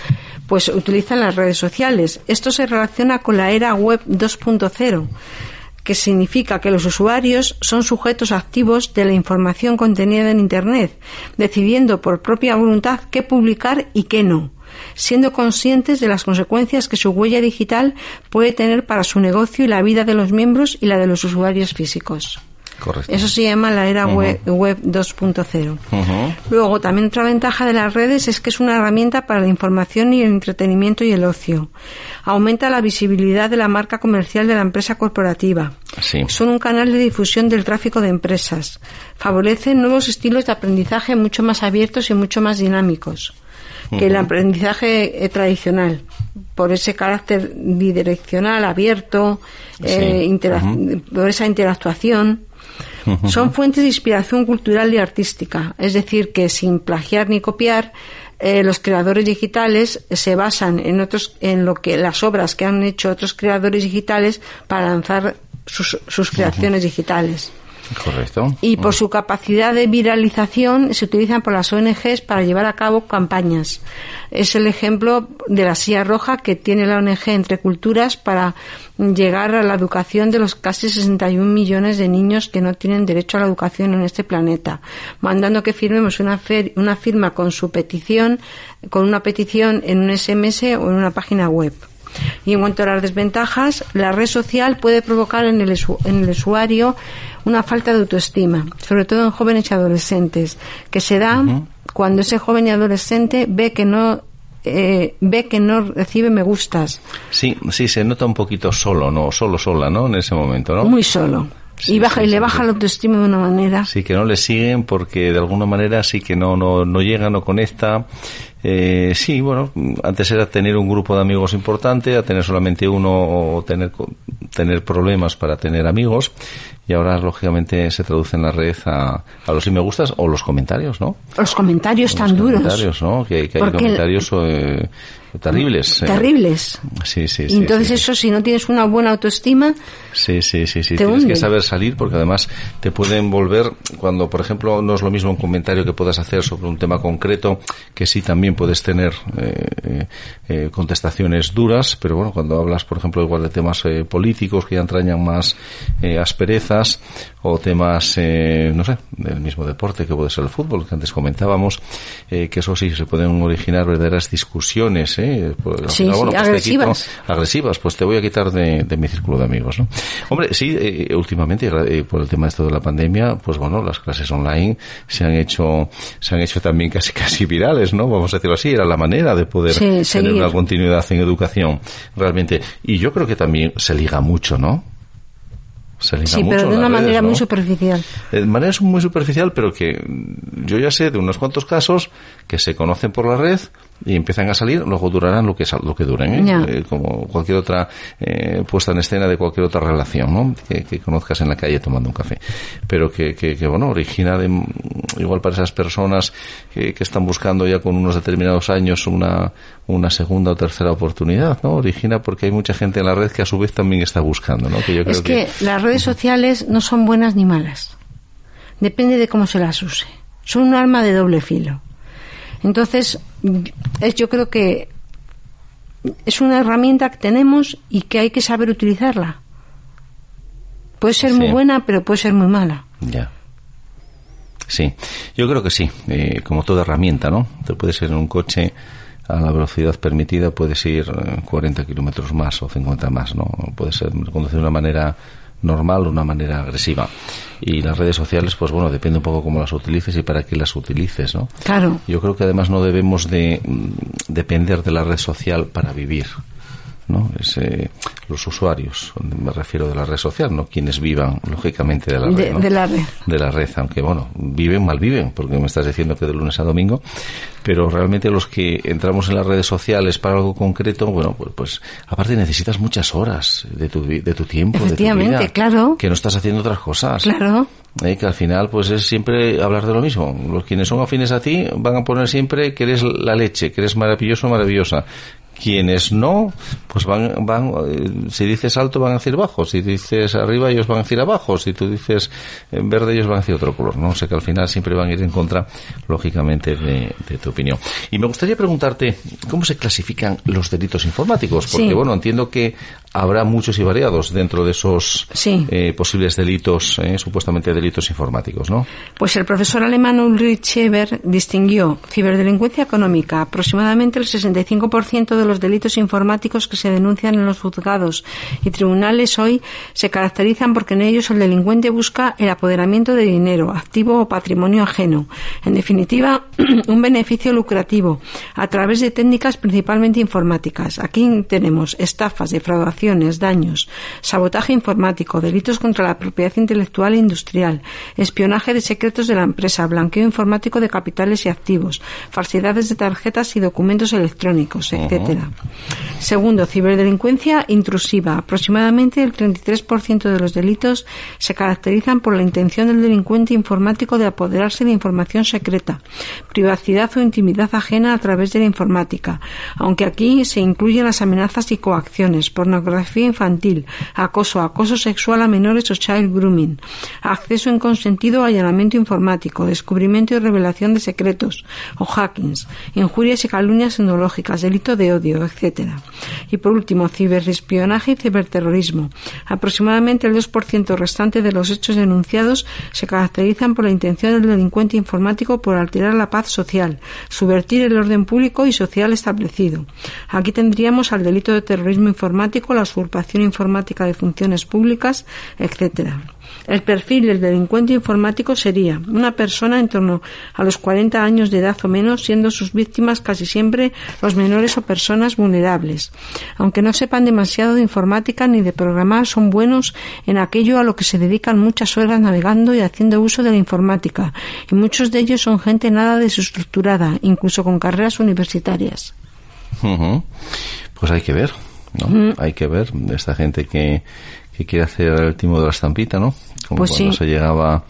pues utilizan las redes sociales. Esto se relaciona con la era web 2.0 que significa que los usuarios son sujetos activos de la información contenida en Internet, decidiendo por propia voluntad qué publicar y qué no siendo conscientes de las consecuencias que su huella digital puede tener para su negocio y la vida de los miembros y la de los usuarios físicos. Eso se llama la era web, 2.0. Luego, también otra ventaja de las redes es que es una herramienta para la información y el entretenimiento y el ocio. Aumenta la visibilidad de la marca comercial de la empresa corporativa. Son un canal de difusión del tráfico de empresas. Favorecen nuevos estilos de aprendizaje mucho más abiertos y mucho más dinámicos que el aprendizaje eh, tradicional por ese carácter bidireccional abierto eh, por esa interactuación son fuentes de inspiración cultural y artística, es decir, que sin plagiar ni copiar, eh, los creadores digitales se basan en otros, en lo que las obras que han hecho otros creadores digitales para lanzar sus, sus creaciones digitales. Y por su capacidad de viralización se utilizan por las ONGs para llevar a cabo campañas. Es el ejemplo de la silla roja que tiene la ONG Entre Culturas para llegar a la educación de los casi 61 millones de niños que no tienen derecho a la educación en este planeta, mandando que firmemos una, una firma con su petición, con una petición en un SMS o en una página web. Y en cuanto a las desventajas, la red social puede provocar en el, en el usuario una falta de autoestima, sobre todo en jóvenes y adolescentes, que se da cuando ese joven y adolescente ve que no eh, ve que no recibe me gustas. Sí, sí, se nota un poquito solo, ¿no? Solo, sola, ¿no? En ese momento, ¿no? Muy solo. y baja y le baja la autoestima de una manera. Sí, que no le siguen porque de alguna manera sí que no, no, no llega, no conecta. Eh, sí, bueno, antes era tener un grupo de amigos importante, a tener solamente uno o tener, tener problemas para tener amigos y ahora lógicamente se traduce en la red a, a los si me gustas o los comentarios, ¿no? Los comentarios tan los duros. Comentarios, ¿no? Que, que hay comentarios eh, terribles. Eh. Terribles. Sí, sí, sí. Entonces eso, si no tienes una buena autoestima... Sí, sí, sí, sí. Tienes que saber salir porque además te pueden volver, cuando por ejemplo no es lo mismo un comentario que puedas hacer sobre un tema concreto, que sí también puedes tener eh, eh, contestaciones duras, pero bueno, cuando hablas por ejemplo igual de temas eh, políticos que ya entrañan más asperezas o temas, eh, no sé, del mismo deporte que puede ser el fútbol, que antes comentábamos, que eso sí, se pueden originar verdaderas discusiones, ¿eh? Pues, sí, sí, pues agresivas. agresivas, pues te voy a quitar de, de mi círculo de amigos, ¿no? Hombre, sí, eh, últimamente, eh, por el tema de esto de la pandemia, pues bueno, las clases online se han hecho, se han hecho también casi casi virales, ¿no? Vamos a decirlo así, era la manera de poder tener una continuidad en educación, realmente. Y yo creo que también se liga mucho, ¿no? Sí, pero de una manera muy superficial. De manera muy superficial, pero que yo ya sé de unos cuantos casos que se conocen por la red y empiezan a salir, luego durarán lo que lo que duren, ¿eh? Eh, como cualquier otra eh, puesta en escena de cualquier otra relación, ¿no? Que, conozcas en la calle tomando un café, pero que, que, bueno origina de, igual para esas personas que, están buscando ya con unos determinados años una una segunda o tercera oportunidad, ¿no? Origina porque hay mucha gente en la red que a su vez también está buscando, ¿no? Que yo creo es que, las redes sociales no son buenas ni malas, depende de cómo se las use, son un arma de doble filo. Entonces, es, yo creo que es una herramienta que tenemos y que hay que saber utilizarla. Puede ser muy buena, pero puede ser muy mala. Ya. Sí, yo creo que sí, eh, como toda herramienta, ¿no? Te puedes ir en un coche a la velocidad permitida, puedes ir 40 kilómetros más o 50 más, ¿no? Puede ser conducir de una manera normal o una manera agresiva. Y las redes sociales, pues bueno, depende un poco cómo las utilices y para qué las utilices, ¿no? Claro. Yo creo que además no debemos de mm, depender de la red social para vivir. ¿No? Es, eh, los usuarios, me refiero de la red social, no quienes vivan, lógicamente, de la red. De, la red. De la red, aunque, bueno, viven, mal viven, porque me estás diciendo que de lunes a domingo, pero realmente los que entramos en las redes sociales para algo concreto, bueno, pues, pues aparte necesitas muchas horas de tu, de tu tiempo, Efectivamente, de tu vida, claro. Que no estás haciendo otras cosas. Claro. Eh, que al final pues es siempre hablar de lo mismo. Los quienes son afines a ti van a poner siempre que eres la leche, que eres maravilloso, maravillosa, quienes no, pues van, van, eh, si dices alto van a decir bajo, si dices arriba ellos van a decir abajo, si tú dices verde ellos van a decir otro color, ¿no? O sea que al final siempre van a ir en contra, lógicamente, de, tu opinión. Y me gustaría preguntarte, ¿cómo se clasifican los delitos informáticos? Porque, bueno, entiendo que habrá muchos y variados dentro de esos eh, posibles delitos, eh, supuestamente delitos informáticos, ¿no? Pues el profesor alemán Ulrich Eber distinguió ciberdelincuencia económica, aproximadamente el 65% de los delitos informáticos que se denuncian en los juzgados y tribunales hoy se caracterizan porque en ellos el delincuente busca el apoderamiento de dinero, activo o patrimonio ajeno. En definitiva, un beneficio lucrativo a través de técnicas principalmente informáticas. Aquí tenemos estafas, daños, sabotaje informático, delitos contra la propiedad intelectual e industrial, espionaje de secretos de la empresa, blanqueo informático de capitales y activos, falsidades de tarjetas y documentos electrónicos, etcétera. Segundo, ciberdelincuencia intrusiva. Aproximadamente el 33% de los delitos se caracterizan por la intención del delincuente informático de apoderarse de información secreta, privacidad o intimidad ajena a través de la informática, aunque aquí se incluyen las amenazas y coacciones, pornografía infantil, acoso, acoso sexual a menores o child grooming, acceso inconsentido o allanamiento informático, descubrimiento y revelación de secretos o hackings, injurias y calumnias tecnológicas, delito de odio, etcétera. Y por último, ciberespionaje y ciberterrorismo. Aproximadamente el 2% restante de los hechos denunciados se caracterizan por la intención del delincuente informático por alterar la paz social, subvertir el orden público y social establecido. Aquí tendríamos al delito de terrorismo informático, la usurpación informática de funciones públicas, etcétera. El perfil del delincuente informático sería una persona en torno a los 40 años de edad o menos, siendo sus víctimas casi siempre los menores o personas vulnerables. Aunque no sepan demasiado de informática ni de programar, son buenos en aquello a lo que se dedican muchas horas navegando y haciendo uso de la informática, y muchos de ellos son gente nada desestructurada, incluso con carreras universitarias. Pues hay que ver, ¿no? Hay que ver esta gente que que quiere hacer el timo de la estampita, ¿no? Como pues cuando se llegaba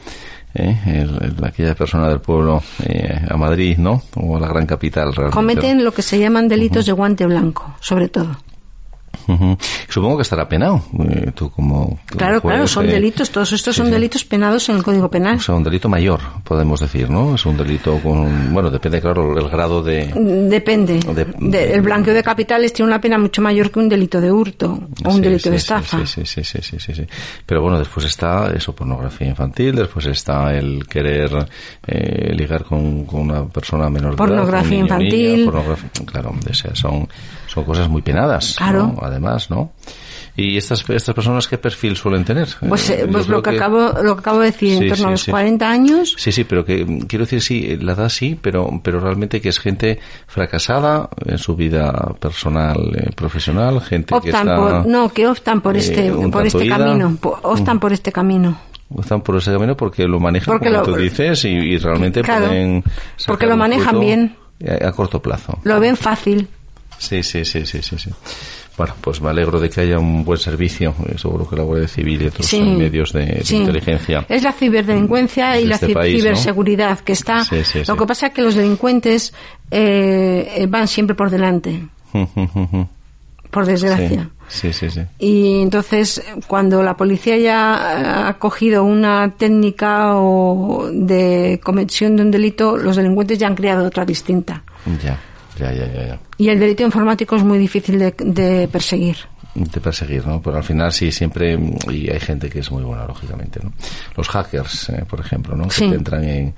eh, aquella persona del pueblo eh, a Madrid, ¿no? O a la gran capital. Realmente. Cometen lo que se llaman delitos de guante blanco, sobre todo. Supongo que estará penado. Eh, tú como, claro, claro, son eh, delitos. Todos estos son delitos penados en el Código Penal. O sea, un delito mayor, podemos decir, ¿no? Es un delito con, bueno, depende, claro, el grado de. Depende. el blanqueo de capitales tiene una pena mucho mayor que un delito de hurto o un delito de estafa. Sí sí, sí, sí, sí, Pero bueno, después está eso, pornografía infantil, después está el querer eh, ligar con, una persona menor de edad. Pornografía infantil. claro, son son cosas muy penadas, claro. además, ¿no? ¿Y estas, estas personas qué perfil suelen tener? Pues, eh, pues lo, que, acabo, lo que acabo de decir, en torno a los 40 años. Sí, sí, pero que quiero decir, sí, la edad sí, pero, pero realmente que es gente fracasada en su vida personal, eh, profesional, gente que está, por, No, que optan por eh, este, por este camino, optan por este camino están por ese camino porque lo manejan como tú dices y, realmente pueden porque lo manejan bien a, corto plazo lo ven fácil Sí, sí, sí, sí, sí, sí. Bueno, pues me alegro de que haya un buen servicio, eh, seguro que la Guardia Civil y otros medios de, inteligencia. Es la ciberdelincuencia y la este ciberseguridad que está. Lo que pasa es que los delincuentes eh, van siempre por delante. por desgracia. Sí, sí, sí. Y entonces, cuando la policía ya ha cogido una técnica o de comisión de un delito, los delincuentes ya han creado otra distinta. Ya. Y el delito informático es muy difícil de perseguir de perseguir, ¿no? Pero al final sí, siempre, y hay gente que es muy buena, lógicamente, ¿no? Los hackers, eh, por ejemplo, ¿no? Que entran en,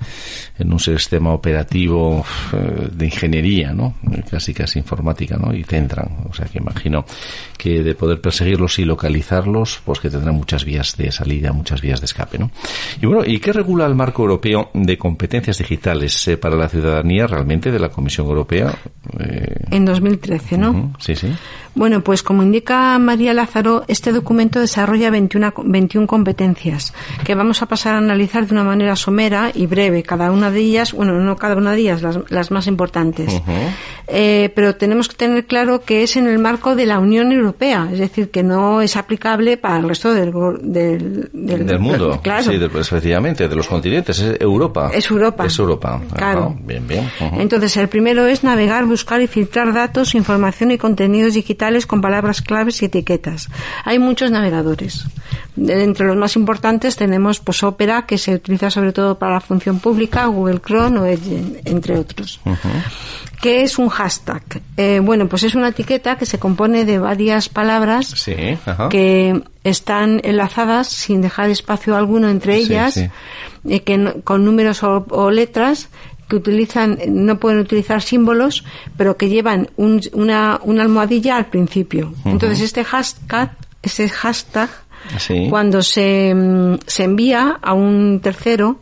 en, un sistema operativo eh, de ingeniería, ¿no? Casi casi informática, ¿no? Y te entran. O sea que imagino que de poder perseguirlos y localizarlos, pues que tendrán muchas vías de salida, muchas vías de escape, ¿no? Y bueno, ¿y qué regula el marco europeo de competencias digitales eh, para la ciudadanía realmente de la Comisión Europea? en 2013, ¿no? Sí, sí. Bueno, pues como indica María Lázaro, este documento desarrolla 21, 21 competencias que vamos a pasar a analizar de una manera somera y breve. Cada una de ellas, bueno, no cada una de ellas, las, las más importantes. eh, pero tenemos que tener claro que es en el marco de la Unión Europea, es decir, que no es aplicable para el resto del, del, del, mundo. Claro. Sí, efectivamente, de los continentes. Es Europa. Es Europa. Es Europa. Claro. Bien, bien. Entonces, el primero es navegar, buscar y filtrar datos, información y contenidos digitales con palabras claves y etiquetas. Hay muchos navegadores. Entre los más importantes tenemos pues Opera, que se utiliza sobre todo para la función pública, Google Chrome o Edge, entre otros. ¿Qué es un hashtag? Eh, bueno, pues es una etiqueta que se compone de varias palabras que están enlazadas sin dejar espacio alguno entre ellas, eh, que con números o letras que utilizan, no pueden utilizar símbolos, pero que llevan una, una, almohadilla al principio. Entonces, este hashtag, ese hashtag, cuando se, mm, se envía a un tercero,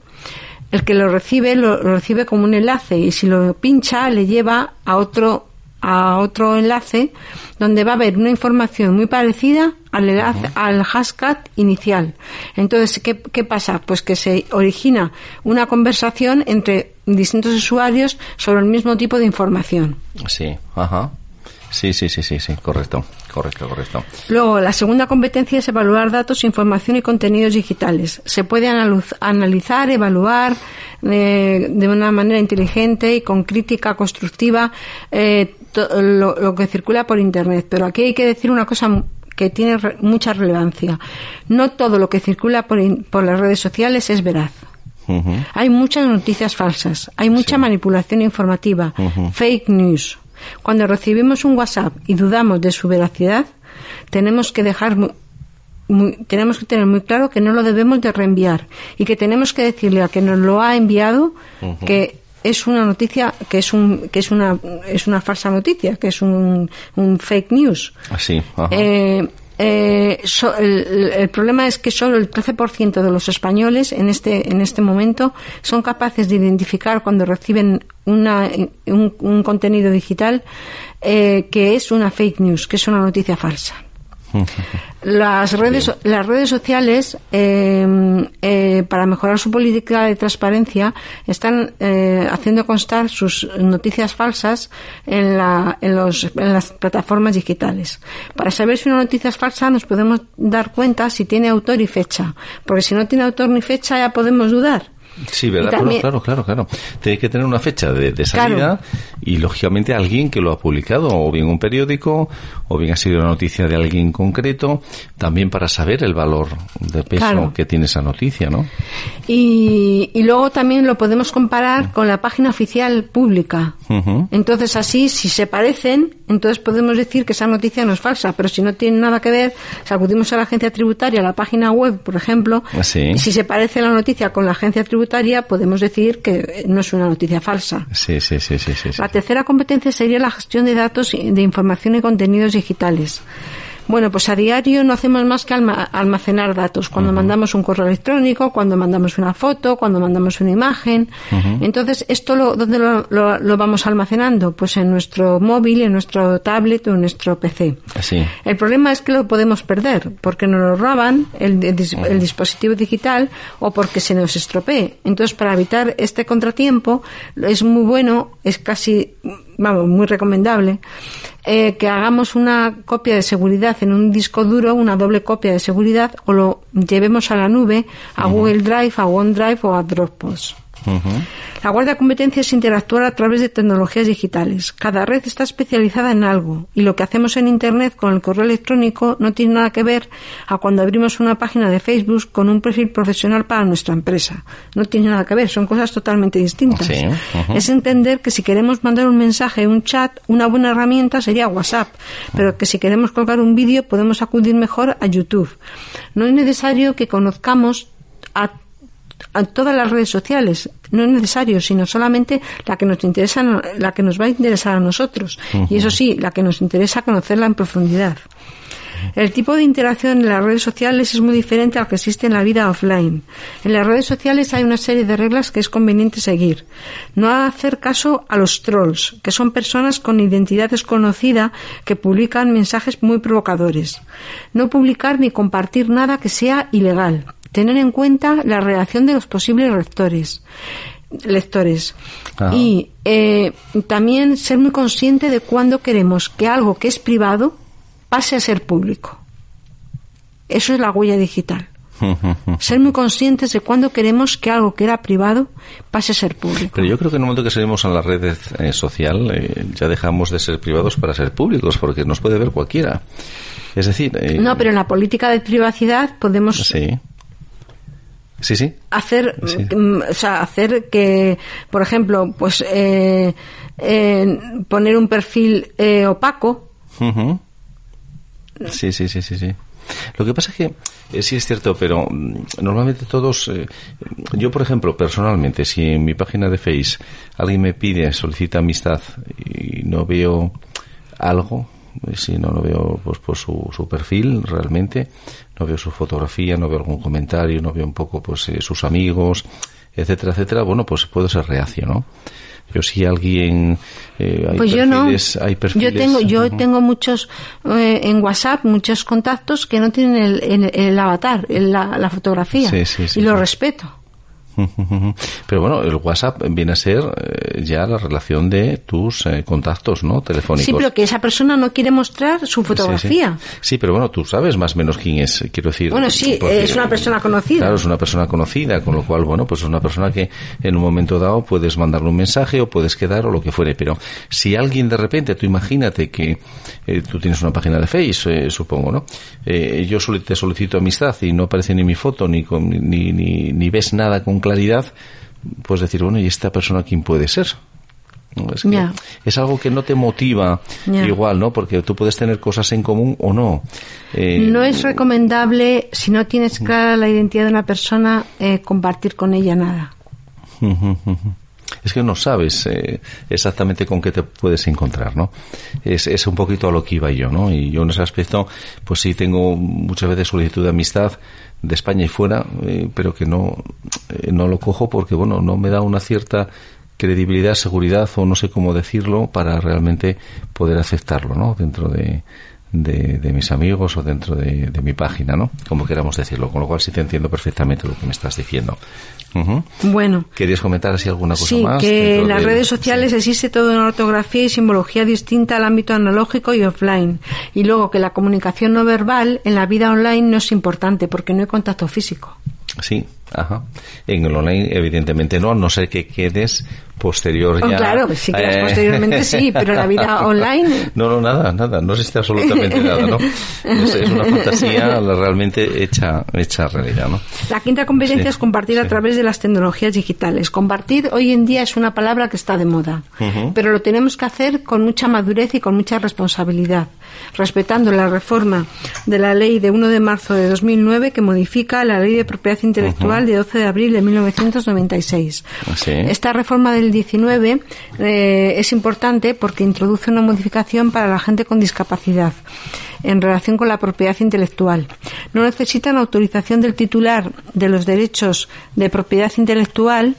el que lo recibe lo, recibe como un enlace y si lo pincha le lleva a otro a otro enlace donde va a haber una información muy parecida al, enlace, al hashtag inicial. Entonces, ¿qué, ¿qué, pasa? Pues que se origina una conversación entre distintos usuarios sobre el mismo tipo de información. Sí, ajá. Sí, sí, sí, sí, sí, correcto, correcto, correcto. Luego, la segunda competencia es evaluar datos, información y contenidos digitales. Se puede analizar, evaluar eh, de una manera inteligente y con crítica constructiva eh, lo, que circula por Internet. Pero aquí hay que decir una cosa que tiene mucha relevancia. No todo lo que circula por, por las redes sociales es veraz. Hay muchas noticias falsas, hay mucha manipulación informativa, fake news. Cuando recibimos un WhatsApp y dudamos de su veracidad, tenemos que dejar tenemos que tener muy claro que no lo debemos de reenviar y que tenemos que decirle a quien nos lo ha enviado que es una noticia que es un que es una es una falsa noticia que es un, un fake news. Así eh, eh, el, problema es que solo el 13% de los españoles en este, en este momento son capaces de identificar cuando reciben una, un, contenido digital eh, que es una fake news, que es una noticia falsa. Las redes, las redes sociales, em, eh, para mejorar su política de transparencia, están eh, haciendo constar sus noticias falsas en, la, en, los, en las plataformas digitales. Para saber si una noticia es falsa, nos podemos dar cuenta si tiene autor y fecha, porque si no tiene autor ni fecha, ya podemos dudar. Sí, ¿verdad? claro, claro, claro. Tiene que tener una fecha de, salida y, lógicamente, alguien que lo ha publicado, o bien un periódico, o bien ha sido una noticia de alguien concreto, también para saber el valor de peso que tiene esa noticia, ¿no? Y, luego también lo podemos comparar con la página oficial pública. Entonces, así, si se parecen, entonces podemos decir que esa noticia no es falsa, pero si no tiene nada que ver, si acudimos a la agencia tributaria, a la página web, por ejemplo, ah, si se parece la noticia con la agencia tributaria, podemos decir que no es una noticia falsa. Sí, sí, sí, sí, La tercera competencia sería la gestión de datos de información y contenidos digitales. Bueno, pues a diario no hacemos más que almacenar datos. Cuando mandamos un correo electrónico, cuando mandamos una foto, cuando mandamos una imagen. Entonces, ¿esto lo, dónde lo, vamos almacenando? Pues en nuestro móvil, en nuestro tablet o en nuestro PC. El problema es que lo podemos perder porque nos lo roban el, dispositivo digital o porque se nos estropee. Entonces, para evitar este contratiempo, es muy bueno, es casi vamos, muy recomendable, eh, que hagamos una copia de seguridad en un disco duro, una doble copia de seguridad, o lo llevemos a la nube, a Google Drive, a OneDrive o a Dropbox. La Guardia de Competencia es interactuar a través de tecnologías digitales. Cada red está especializada en algo y lo que hacemos en Internet con el correo electrónico no tiene nada que ver a cuando abrimos una página de Facebook con un perfil profesional para nuestra empresa. No tiene nada que ver, son cosas totalmente distintas. Es entender que si queremos mandar un mensaje, un chat, una buena herramienta sería WhatsApp, pero que si queremos colgar un vídeo podemos acudir mejor a YouTube. No es necesario que conozcamos a a todas las redes sociales. No es necesario, sino solamente la que nos interesa, la que nos va a interesar a nosotros. Y eso sí, la que nos interesa conocerla en profundidad. El tipo de interacción en las redes sociales es muy diferente al que existe en la vida offline. En las redes sociales hay una serie de reglas que es conveniente seguir. No hacer caso a los trolls, que son personas con identidad desconocida que publican mensajes muy provocadores. No publicar ni compartir nada que sea ilegal tener en cuenta la reacción de los posibles lectores lectores y eh, también ser muy consciente de cuándo queremos que algo que es privado pase a ser público. Eso es la huella digital. ser muy conscientes de cuándo queremos que algo que era privado pase a ser público. Pero yo creo que en el momento que salimos a la red eh, social eh, ya dejamos de ser privados para ser públicos, porque nos puede ver cualquiera. Es decir... no, pero en la política de privacidad podemos... Sí Sí, sí. Hacer, mm, o sea, hacer que, por ejemplo, pues eh, poner un perfil eh, opaco. Sí, sí, sí, sí, sí. Lo que pasa es que eh, sí es cierto, pero mm, normalmente todos, yo por ejemplo, personalmente, si en mi página de Face alguien me pide, solicita amistad y no veo algo, si no lo veo pues por su, su perfil realmente, no veo su fotografía, no veo algún comentario, no veo un poco pues eh, sus amigos, etcétera, etcétera, bueno, pues puedo ser reacio, ¿no? Pero si alguien eh, hay pues perfiles, yo no. hay perfiles, yo tengo yo tengo muchos eh, en WhatsApp muchos contactos que no tienen el, el, avatar la, la, fotografía. Y lo respeto pero bueno, el WhatsApp viene a ser eh, ya la relación de tus eh, contactos, ¿no? Telefónicos. Sí, pero que esa persona no quiere mostrar su fotografía. Sí, pero bueno, tú sabes más o menos quién es, quiero decir. Bueno, sí, es una persona conocida. Claro, es una persona conocida, con lo cual, bueno, pues es una persona que en un momento dado puedes mandarle un mensaje o puedes quedar o lo que fuere. Pero si alguien de repente, tú imagínate que eh, tú tienes una página de Face, supongo, ¿no? yo te solicito amistad y no aparece ni mi foto ni, ni, ni, ni ves nada con claridad, pues decir, bueno, ¿y esta persona quién puede ser? Es, es, algo que no te motiva igual, ¿no? Porque tú puedes tener cosas en común o no. Eh, no es recomendable, si no tienes clara la identidad de una persona, eh, compartir con ella nada. Es que no sabes eh, exactamente con qué te puedes encontrar, ¿no? Es, es un poquito a lo que iba yo, ¿no? Y yo en ese aspecto, pues sí tengo muchas veces solicitud de amistad de España y fuera, eh, pero que no, eh, no lo cojo porque, bueno, no me da una cierta credibilidad, seguridad o no sé cómo decirlo para realmente poder aceptarlo, ¿no? Dentro de, de, mis amigos o dentro de, mi página, ¿no? Como queramos decirlo. Con lo cual sí te entiendo perfectamente lo que me estás diciendo. Bueno. ¿Querías comentar así alguna cosa sí, más? que en las redes sociales existe toda una ortografía y simbología distinta al ámbito analógico y offline. Y luego que la comunicación no verbal en la vida online no es importante porque no hay contacto físico. Sí, ajá. En el online, evidentemente no, a no ser que quedes posterior oh, ya. claro, si quedas eh, posteriormente sí, pero la vida online. No, no, nada, nada, no existe absolutamente nada, ¿no? Es, una fantasía realmente hecha, hecha realidad, ¿no? La quinta competencia es compartir a través de las tecnologías digitales. Compartir hoy en día es una palabra que está de moda, pero lo tenemos que hacer con mucha madurez y con mucha responsabilidad, respetando la reforma de la ley de 1 de marzo de 2009 que modifica la ley de propiedad intelectual de 12 de abril de 1996. Esta reforma del 19 eh, es importante porque introduce una modificación para la gente con discapacidad en relación con la propiedad intelectual. No necesitan autorización del titular de los derechos de propiedad intelectual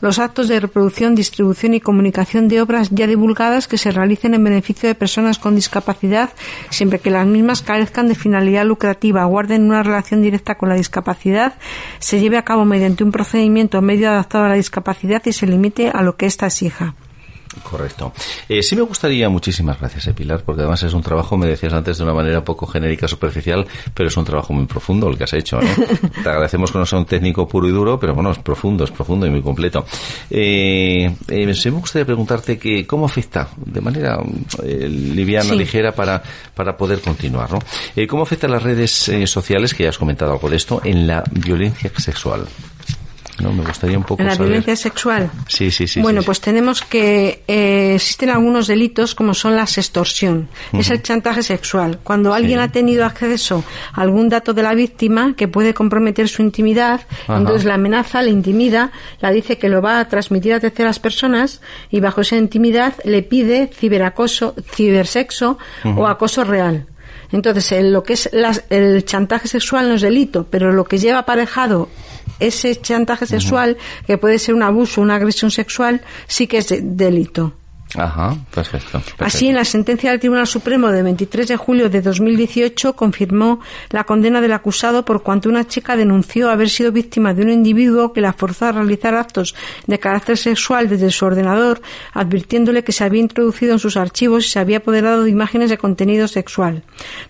los actos de reproducción, distribución y comunicación de obras ya divulgadas que se realicen en beneficio de personas con discapacidad, siempre que las mismas carezcan de finalidad lucrativa, guarden una relación directa con la discapacidad, se lleve a cabo mediante un procedimiento medio adaptado a la discapacidad y se limite a lo que ésta exija. Correcto. Eh, sí me gustaría, muchísimas gracias, eh, Pilar, porque además es un trabajo, me decías antes, de una manera poco genérica, superficial, pero es un trabajo muy profundo el que has hecho. Te agradecemos que no sea un técnico puro y duro, pero bueno, es profundo, es profundo y muy completo. Eh, eh sí me gustaría preguntarte que cómo afecta, de manera eh, liviana, ligera, para, para poder continuar, ¿no? ¿Cómo afectan las redes sociales, que ya has comentado algo de esto, en la violencia sexual? No, me gustaría un poco la violencia sexual. Sí, sí, sí. Bueno, pues tenemos que eh, existen algunos delitos como son la extorsión. Es el chantaje sexual. Cuando alguien ha tenido acceso a algún dato de la víctima que puede comprometer su intimidad, entonces la amenaza, la intimida, la dice que lo va a transmitir a terceras personas y bajo esa intimidad le pide ciberacoso, cibersexo o acoso real. Entonces, lo que es el chantaje sexual no es delito, pero lo que lleva aparejado ese chantaje sexual, que puede ser un abuso, una agresión sexual, sí que es delito. Perfecto, Así, en la sentencia del Tribunal Supremo de 23 de julio de 2018 confirmó la condena del acusado por cuanto una chica denunció haber sido víctima de un individuo que la forzó a realizar actos de carácter sexual desde su ordenador, advirtiéndole que se había introducido en sus archivos y se había apoderado de imágenes de contenido sexual.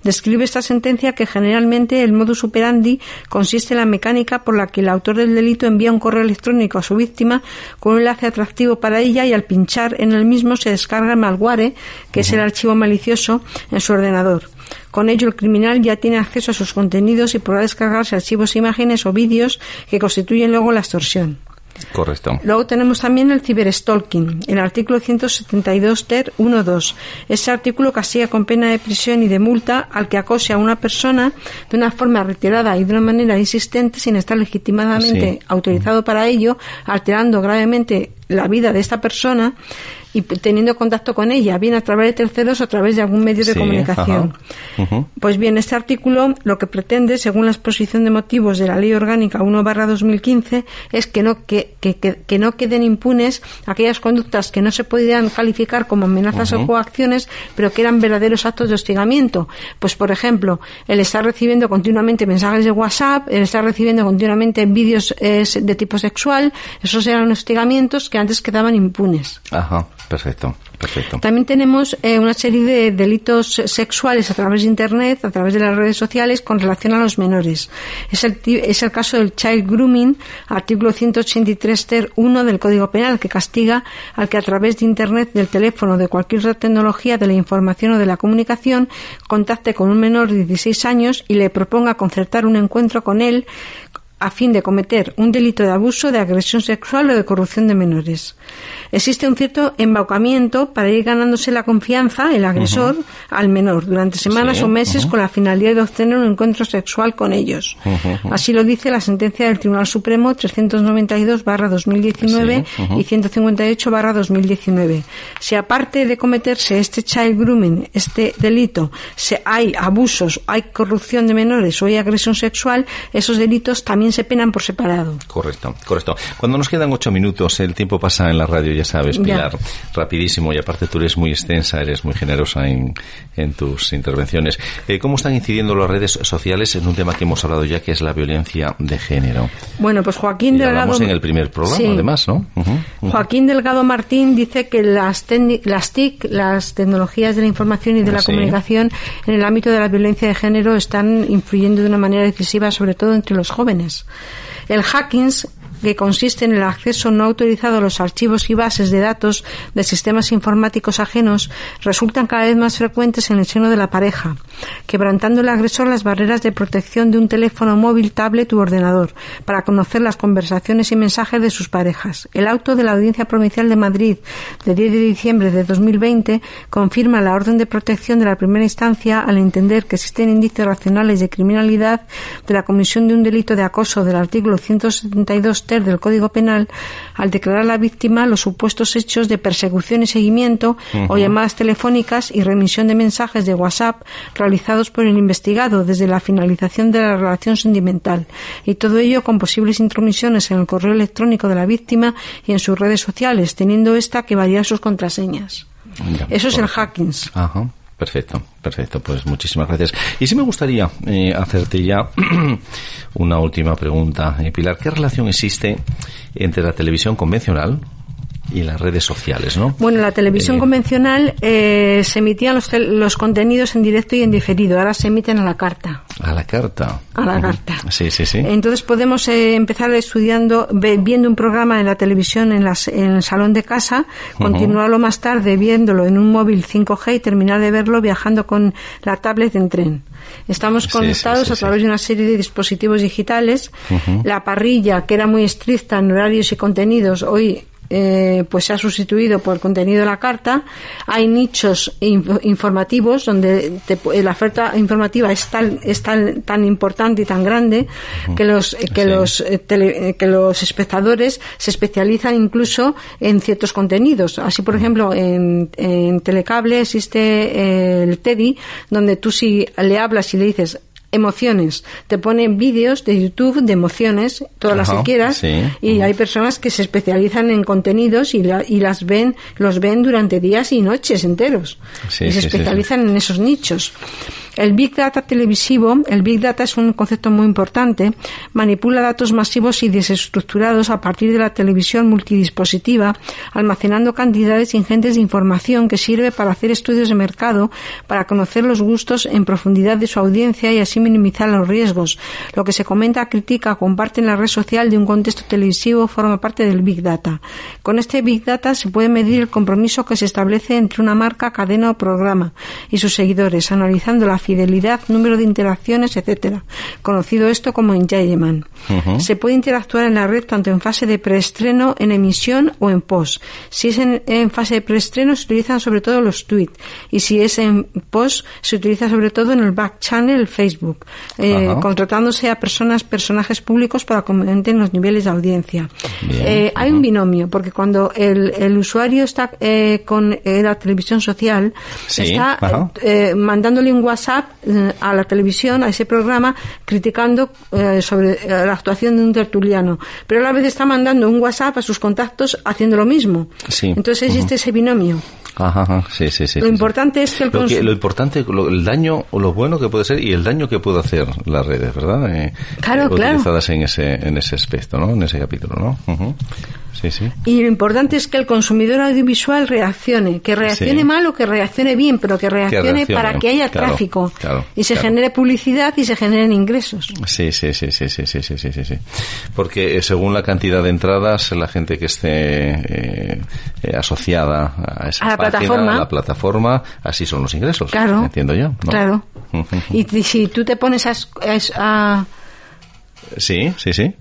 Describe esta sentencia que generalmente el modus operandi consiste en la mecánica por la que el autor del delito envía un correo electrónico a su víctima con un enlace atractivo para ella y al pinchar en el mismo se descarga el malware, que es el archivo malicioso, en su ordenador. Con ello, el criminal ya tiene acceso a sus contenidos y podrá descargarse archivos, imágenes o vídeos que constituyen luego la extorsión. Correcto. Luego tenemos también el ciberstalking, el artículo 172 ter 1.2. Ese artículo castiga con pena de prisión y de multa al que acose a una persona de una forma reiterada y de una manera insistente sin estar legitimadamente autorizado para ello, alterando gravemente la vida de esta persona y teniendo contacto con ella, bien a través de terceros o a través de algún medio de comunicación. Pues bien, este artículo lo que pretende, según la exposición de motivos de la Ley Orgánica 1 2015, es que no, que, que, que, no queden impunes aquellas conductas que no se podían calificar como amenazas o coacciones, pero que eran verdaderos actos de hostigamiento. Pues, por ejemplo, el estar recibiendo continuamente mensajes de WhatsApp, el estar recibiendo continuamente vídeos eh, de tipo sexual, esos eran hostigamientos que antes quedaban impunes. Ajá. Perfecto, perfecto. También tenemos eh, una serie de delitos sexuales a través de Internet, a través de las redes sociales, con relación a los menores. Es el, es el caso del child grooming, artículo 183 ter 1 del Código Penal, que castiga al que a través de Internet, del teléfono, de cualquier otra tecnología, de la información o de la comunicación, contacte con un menor de 16 años y le proponga concertar un encuentro con él a fin de cometer un delito de abuso, de agresión sexual o de corrupción de menores. Existe un cierto embaucamiento para ir ganándose la confianza, el agresor, al menor, durante semanas o meses con la finalidad de obtener un encuentro sexual con ellos. Así lo dice la sentencia del Tribunal Supremo 392-2019 y 158-2019. Si aparte de cometerse este child grooming, este delito, se hay abusos, hay corrupción de menores o hay agresión sexual, esos delitos también se penan por separado. Correcto, correcto. Cuando nos quedan ocho minutos, el tiempo pasa en la radio, ya sabes, Pilar, rapidísimo, y aparte tú eres muy extensa, eres muy generosa en, en tus intervenciones. Eh, ¿Cómo están incidiendo las redes sociales en un tema que hemos hablado ya, que es la violencia de género? Bueno, pues Joaquín Delgado... en el primer programa, además, ¿no? Joaquín Delgado Martín dice que las, las TIC, las tecnologías de la información y de la comunicación en el ámbito de la violencia de género están influyendo de una manera decisiva, sobre todo entre los jóvenes. El hackings que consiste en el acceso no autorizado a los archivos y bases de datos de sistemas informáticos ajenos, resultan cada vez más frecuentes en el seno de la pareja, quebrantando el agresor las barreras de protección de un teléfono móvil, tablet u ordenador, para conocer las conversaciones y mensajes de sus parejas. El auto de la Audiencia Provincial de Madrid de 10 de diciembre de 2020 confirma la orden de protección de la primera instancia al entender que existen indicios racionales de criminalidad de la comisión de un delito de acoso del artículo 172 del Código Penal al declarar a la víctima los supuestos hechos de persecución y seguimiento o llamadas telefónicas y remisión de mensajes de WhatsApp realizados por el investigado desde la finalización de la relación sentimental y todo ello con posibles intromisiones en el correo electrónico de la víctima y en sus redes sociales, teniendo ésta que variar sus contraseñas. Eso es el hackings. Perfecto, perfecto. Pues muchísimas gracias. Y sí me gustaría eh, hacerte ya una última pregunta, eh, Pilar. ¿Qué relación existe entre la televisión convencional, y las redes sociales, ¿no? Bueno, la televisión eh, convencional eh, se emitían los, los, contenidos en directo y en diferido, ahora se emiten a la carta. A la carta. A la carta. Sí, sí, sí. Entonces podemos eh, empezar estudiando, viendo un programa en la televisión en, las, en el salón de casa, continuarlo más tarde viéndolo en un móvil 5G y terminar de verlo viajando con la tablet en tren. Estamos conectados a través de una serie de dispositivos digitales. La parrilla, que era muy estricta en horarios y contenidos, hoy eh, pues se ha sustituido por el contenido de la carta. Hay nichos informativos donde la oferta informativa es, tal, es tan, tan importante y tan grande que los, que, los, eh, que los espectadores se especializan incluso en ciertos contenidos. Así, por ejemplo, en, en Telecable existe eh, el TEDI, donde tú si le hablas y le dices emociones. Te ponen vídeos de YouTube de emociones, todas las que quieras, y hay personas que se especializan en contenidos y, y, las ven, los ven durante días y noches enteros. y se especializan en esos nichos. El Big Data televisivo, el Big Data es un concepto muy importante, manipula datos masivos y desestructurados a partir de la televisión multidispositiva, almacenando cantidades ingentes de información que sirve para hacer estudios de mercado, para conocer los gustos en profundidad de su audiencia y así minimizar los riesgos. Lo que se comenta, critica, comparte en la red social de un contexto televisivo forma parte del Big Data. Con este Big Data se puede medir el compromiso que se establece entre una marca, cadena o programa y sus seguidores, analizando la fidelidad, número de interacciones, etcétera, conocido esto como engagement. Se puede interactuar en la red tanto en fase de preestreno, en emisión o en post. Si es en, fase de preestreno se utilizan sobre todo los tweets. Y si es en post se utiliza sobre todo en el back channel, el Facebook, eh, contratándose a personas, personajes públicos para que aumenten los niveles de audiencia. Eh, hay un binomio porque cuando el, el usuario está eh, con la televisión social está mandándole un WhatsApp eh, a la televisión, a ese programa, criticando eh, sobre eh, la actuación de un tertuliano. Pero a la vez está mandando un WhatsApp a sus contactos haciendo lo mismo. Entonces existe ese binomio. Ajá, sí, sí, sí. Lo importante es que el lo, lo importante, el daño o lo bueno que puede ser y el daño que puede hacer las redes, ¿verdad? claro, claro. Utilizadas en ese, en ese aspecto, ¿no? En ese capítulo, ¿no? Y lo importante es que el consumidor audiovisual reaccione, que reaccione mal o que reaccione bien, pero que reaccione, para que haya tráfico y se genere publicidad y se generen ingresos. Sí, sí, sí, sí, sí, sí, sí, sí, sí. Porque eh, según la cantidad de entradas, la gente que esté eh, eh, asociada a esa la plataforma, a la plataforma, así son los ingresos. Claro. Entiendo yo. Claro. y si tú te pones a Sí, sí, sí.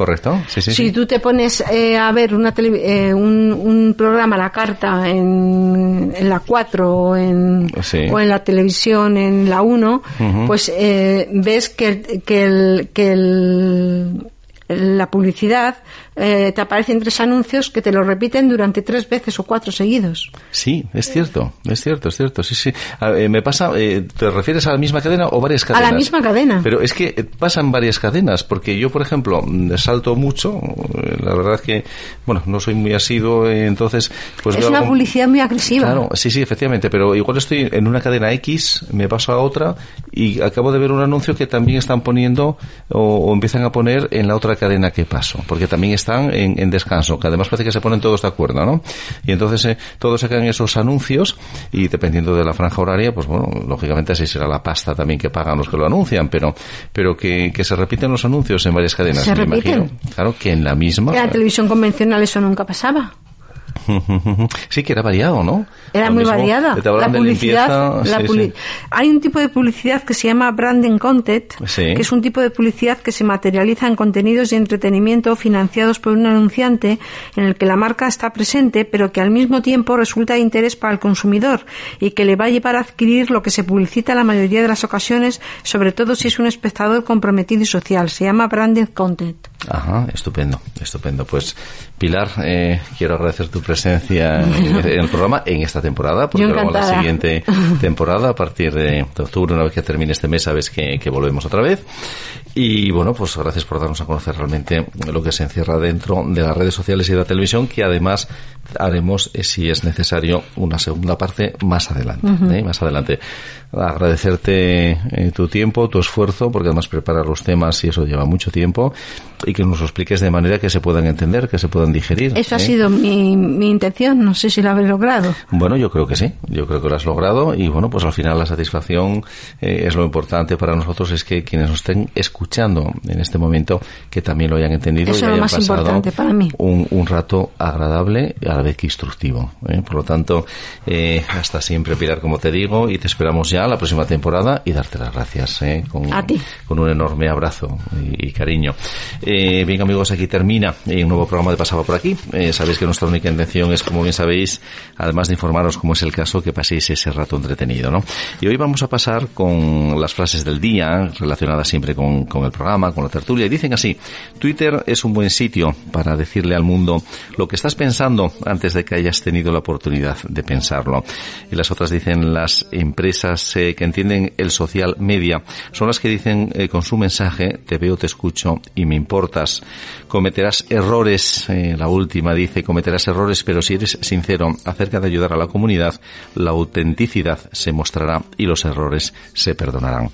Correcto, sí, sí. Si tú te pones eh, a ver una eh, un, programa, la carta, en, en la 4 o en, o en la televisión, en la 1, pues eh, ves que, que, el, que el, la publicidad eh, te aparecen tres anuncios que te lo repiten durante tres veces o cuatro seguidos. Sí, es cierto, es cierto, es cierto. Sí, sí. Eh, me pasa, eh, ¿te refieres a la misma cadena o varias cadenas? A la misma cadena. Pero es que pasan varias cadenas, porque yo, por ejemplo, salto mucho. La verdad es que, bueno, no soy muy asiduo, entonces, pues. Es una publicidad muy agresiva. Claro, sí, sí, efectivamente. Pero igual estoy en una cadena X, me paso a otra y acabo de ver un anuncio que también están poniendo o, o empiezan a poner en la otra cadena que paso, porque también están en, descanso, que además parece que se ponen todos de acuerdo, ¿no? Y entonces eh, todos sacan esos anuncios y dependiendo de la franja horaria, pues bueno, lógicamente así será la pasta también que pagan los que lo anuncian, pero pero que, que se repiten los anuncios en varias cadenas, ¿Se me repiten? imagino. Claro, que en la misma. La televisión convencional eso nunca pasaba. Sí, que era variado, ¿no? Era muy variada. La publicidad, hay un tipo de publicidad que se llama branding content, que es un tipo de publicidad que se materializa en contenidos de entretenimiento financiados por un anunciante en el que la marca está presente, pero que al mismo tiempo resulta de interés para el consumidor y que le va a llevar a adquirir lo que se publicita la mayoría de las ocasiones, sobre todo si es un espectador comprometido y social. Se llama branding content. Ajá, estupendo, estupendo. Pues Pilar, eh, quiero agradecer tu presencia en, el programa en esta temporada, porque luego la siguiente temporada, a partir de, octubre, una vez que termine este mes, sabes que, que, volvemos otra vez. Y bueno, pues gracias por darnos a conocer realmente lo que se encierra dentro de las redes sociales y de la televisión, que además haremos, eh, si es necesario, una segunda parte más adelante. ¿eh? Más adelante. Agradecerte eh, tu tiempo, tu esfuerzo, porque además preparar los temas y eso lleva mucho tiempo, y que nos lo expliques de manera que se puedan entender, que se puedan digerir. Eso ha sido mi, mi intención, no sé si lo habré logrado. Bueno, yo creo que sí, yo creo que lo has logrado, y bueno, pues al final la satisfacción es lo importante para nosotros, es que quienes nos estén escuchando en este momento, que también lo hayan entendido y hayan pasado Un, un rato agradable vez que instructivo. ¿eh? Por lo tanto, eh, hasta siempre, Pilar, como te digo, y te esperamos ya la próxima temporada y darte las gracias ¿eh? con, con un enorme abrazo y, cariño. bien, amigos, aquí termina un nuevo programa de Pasaba por aquí. sabéis que nuestra única intención es, como bien sabéis, además de informaros como es el caso, que paséis ese rato entretenido. ¿no? Y hoy vamos a pasar con las frases del día, relacionadas siempre con, con el programa, con la tertulia, y dicen así, Twitter es un buen sitio para decirle al mundo lo que estás pensando antes de que hayas tenido la oportunidad de pensarlo. Y las otras dicen las empresas eh, que entienden el social media son las que dicen eh, con su mensaje te veo, te escucho y me importas. Cometerás errores, eh, la última dice cometerás errores, pero si eres sincero acerca de ayudar a la comunidad, la autenticidad se mostrará y los errores se perdonarán.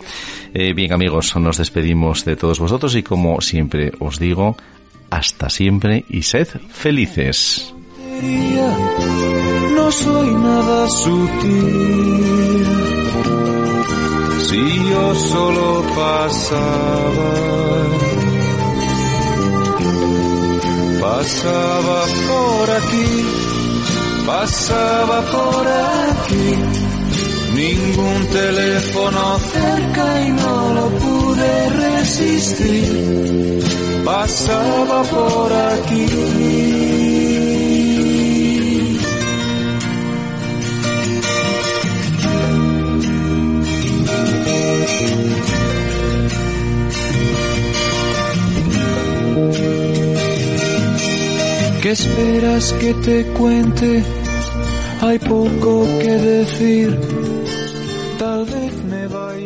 bien amigos, nos despedimos de todos vosotros y como siempre os digo, hasta siempre y sed felices no soy nada sutil. Si yo solo pasaba, pasaba por aquí, pasaba por aquí. Ningún teléfono cerca y no lo pude resistir. Pasaba por aquí. ¿Qué esperas que te cuente? Hay poco que decir. Tal vez me vaya.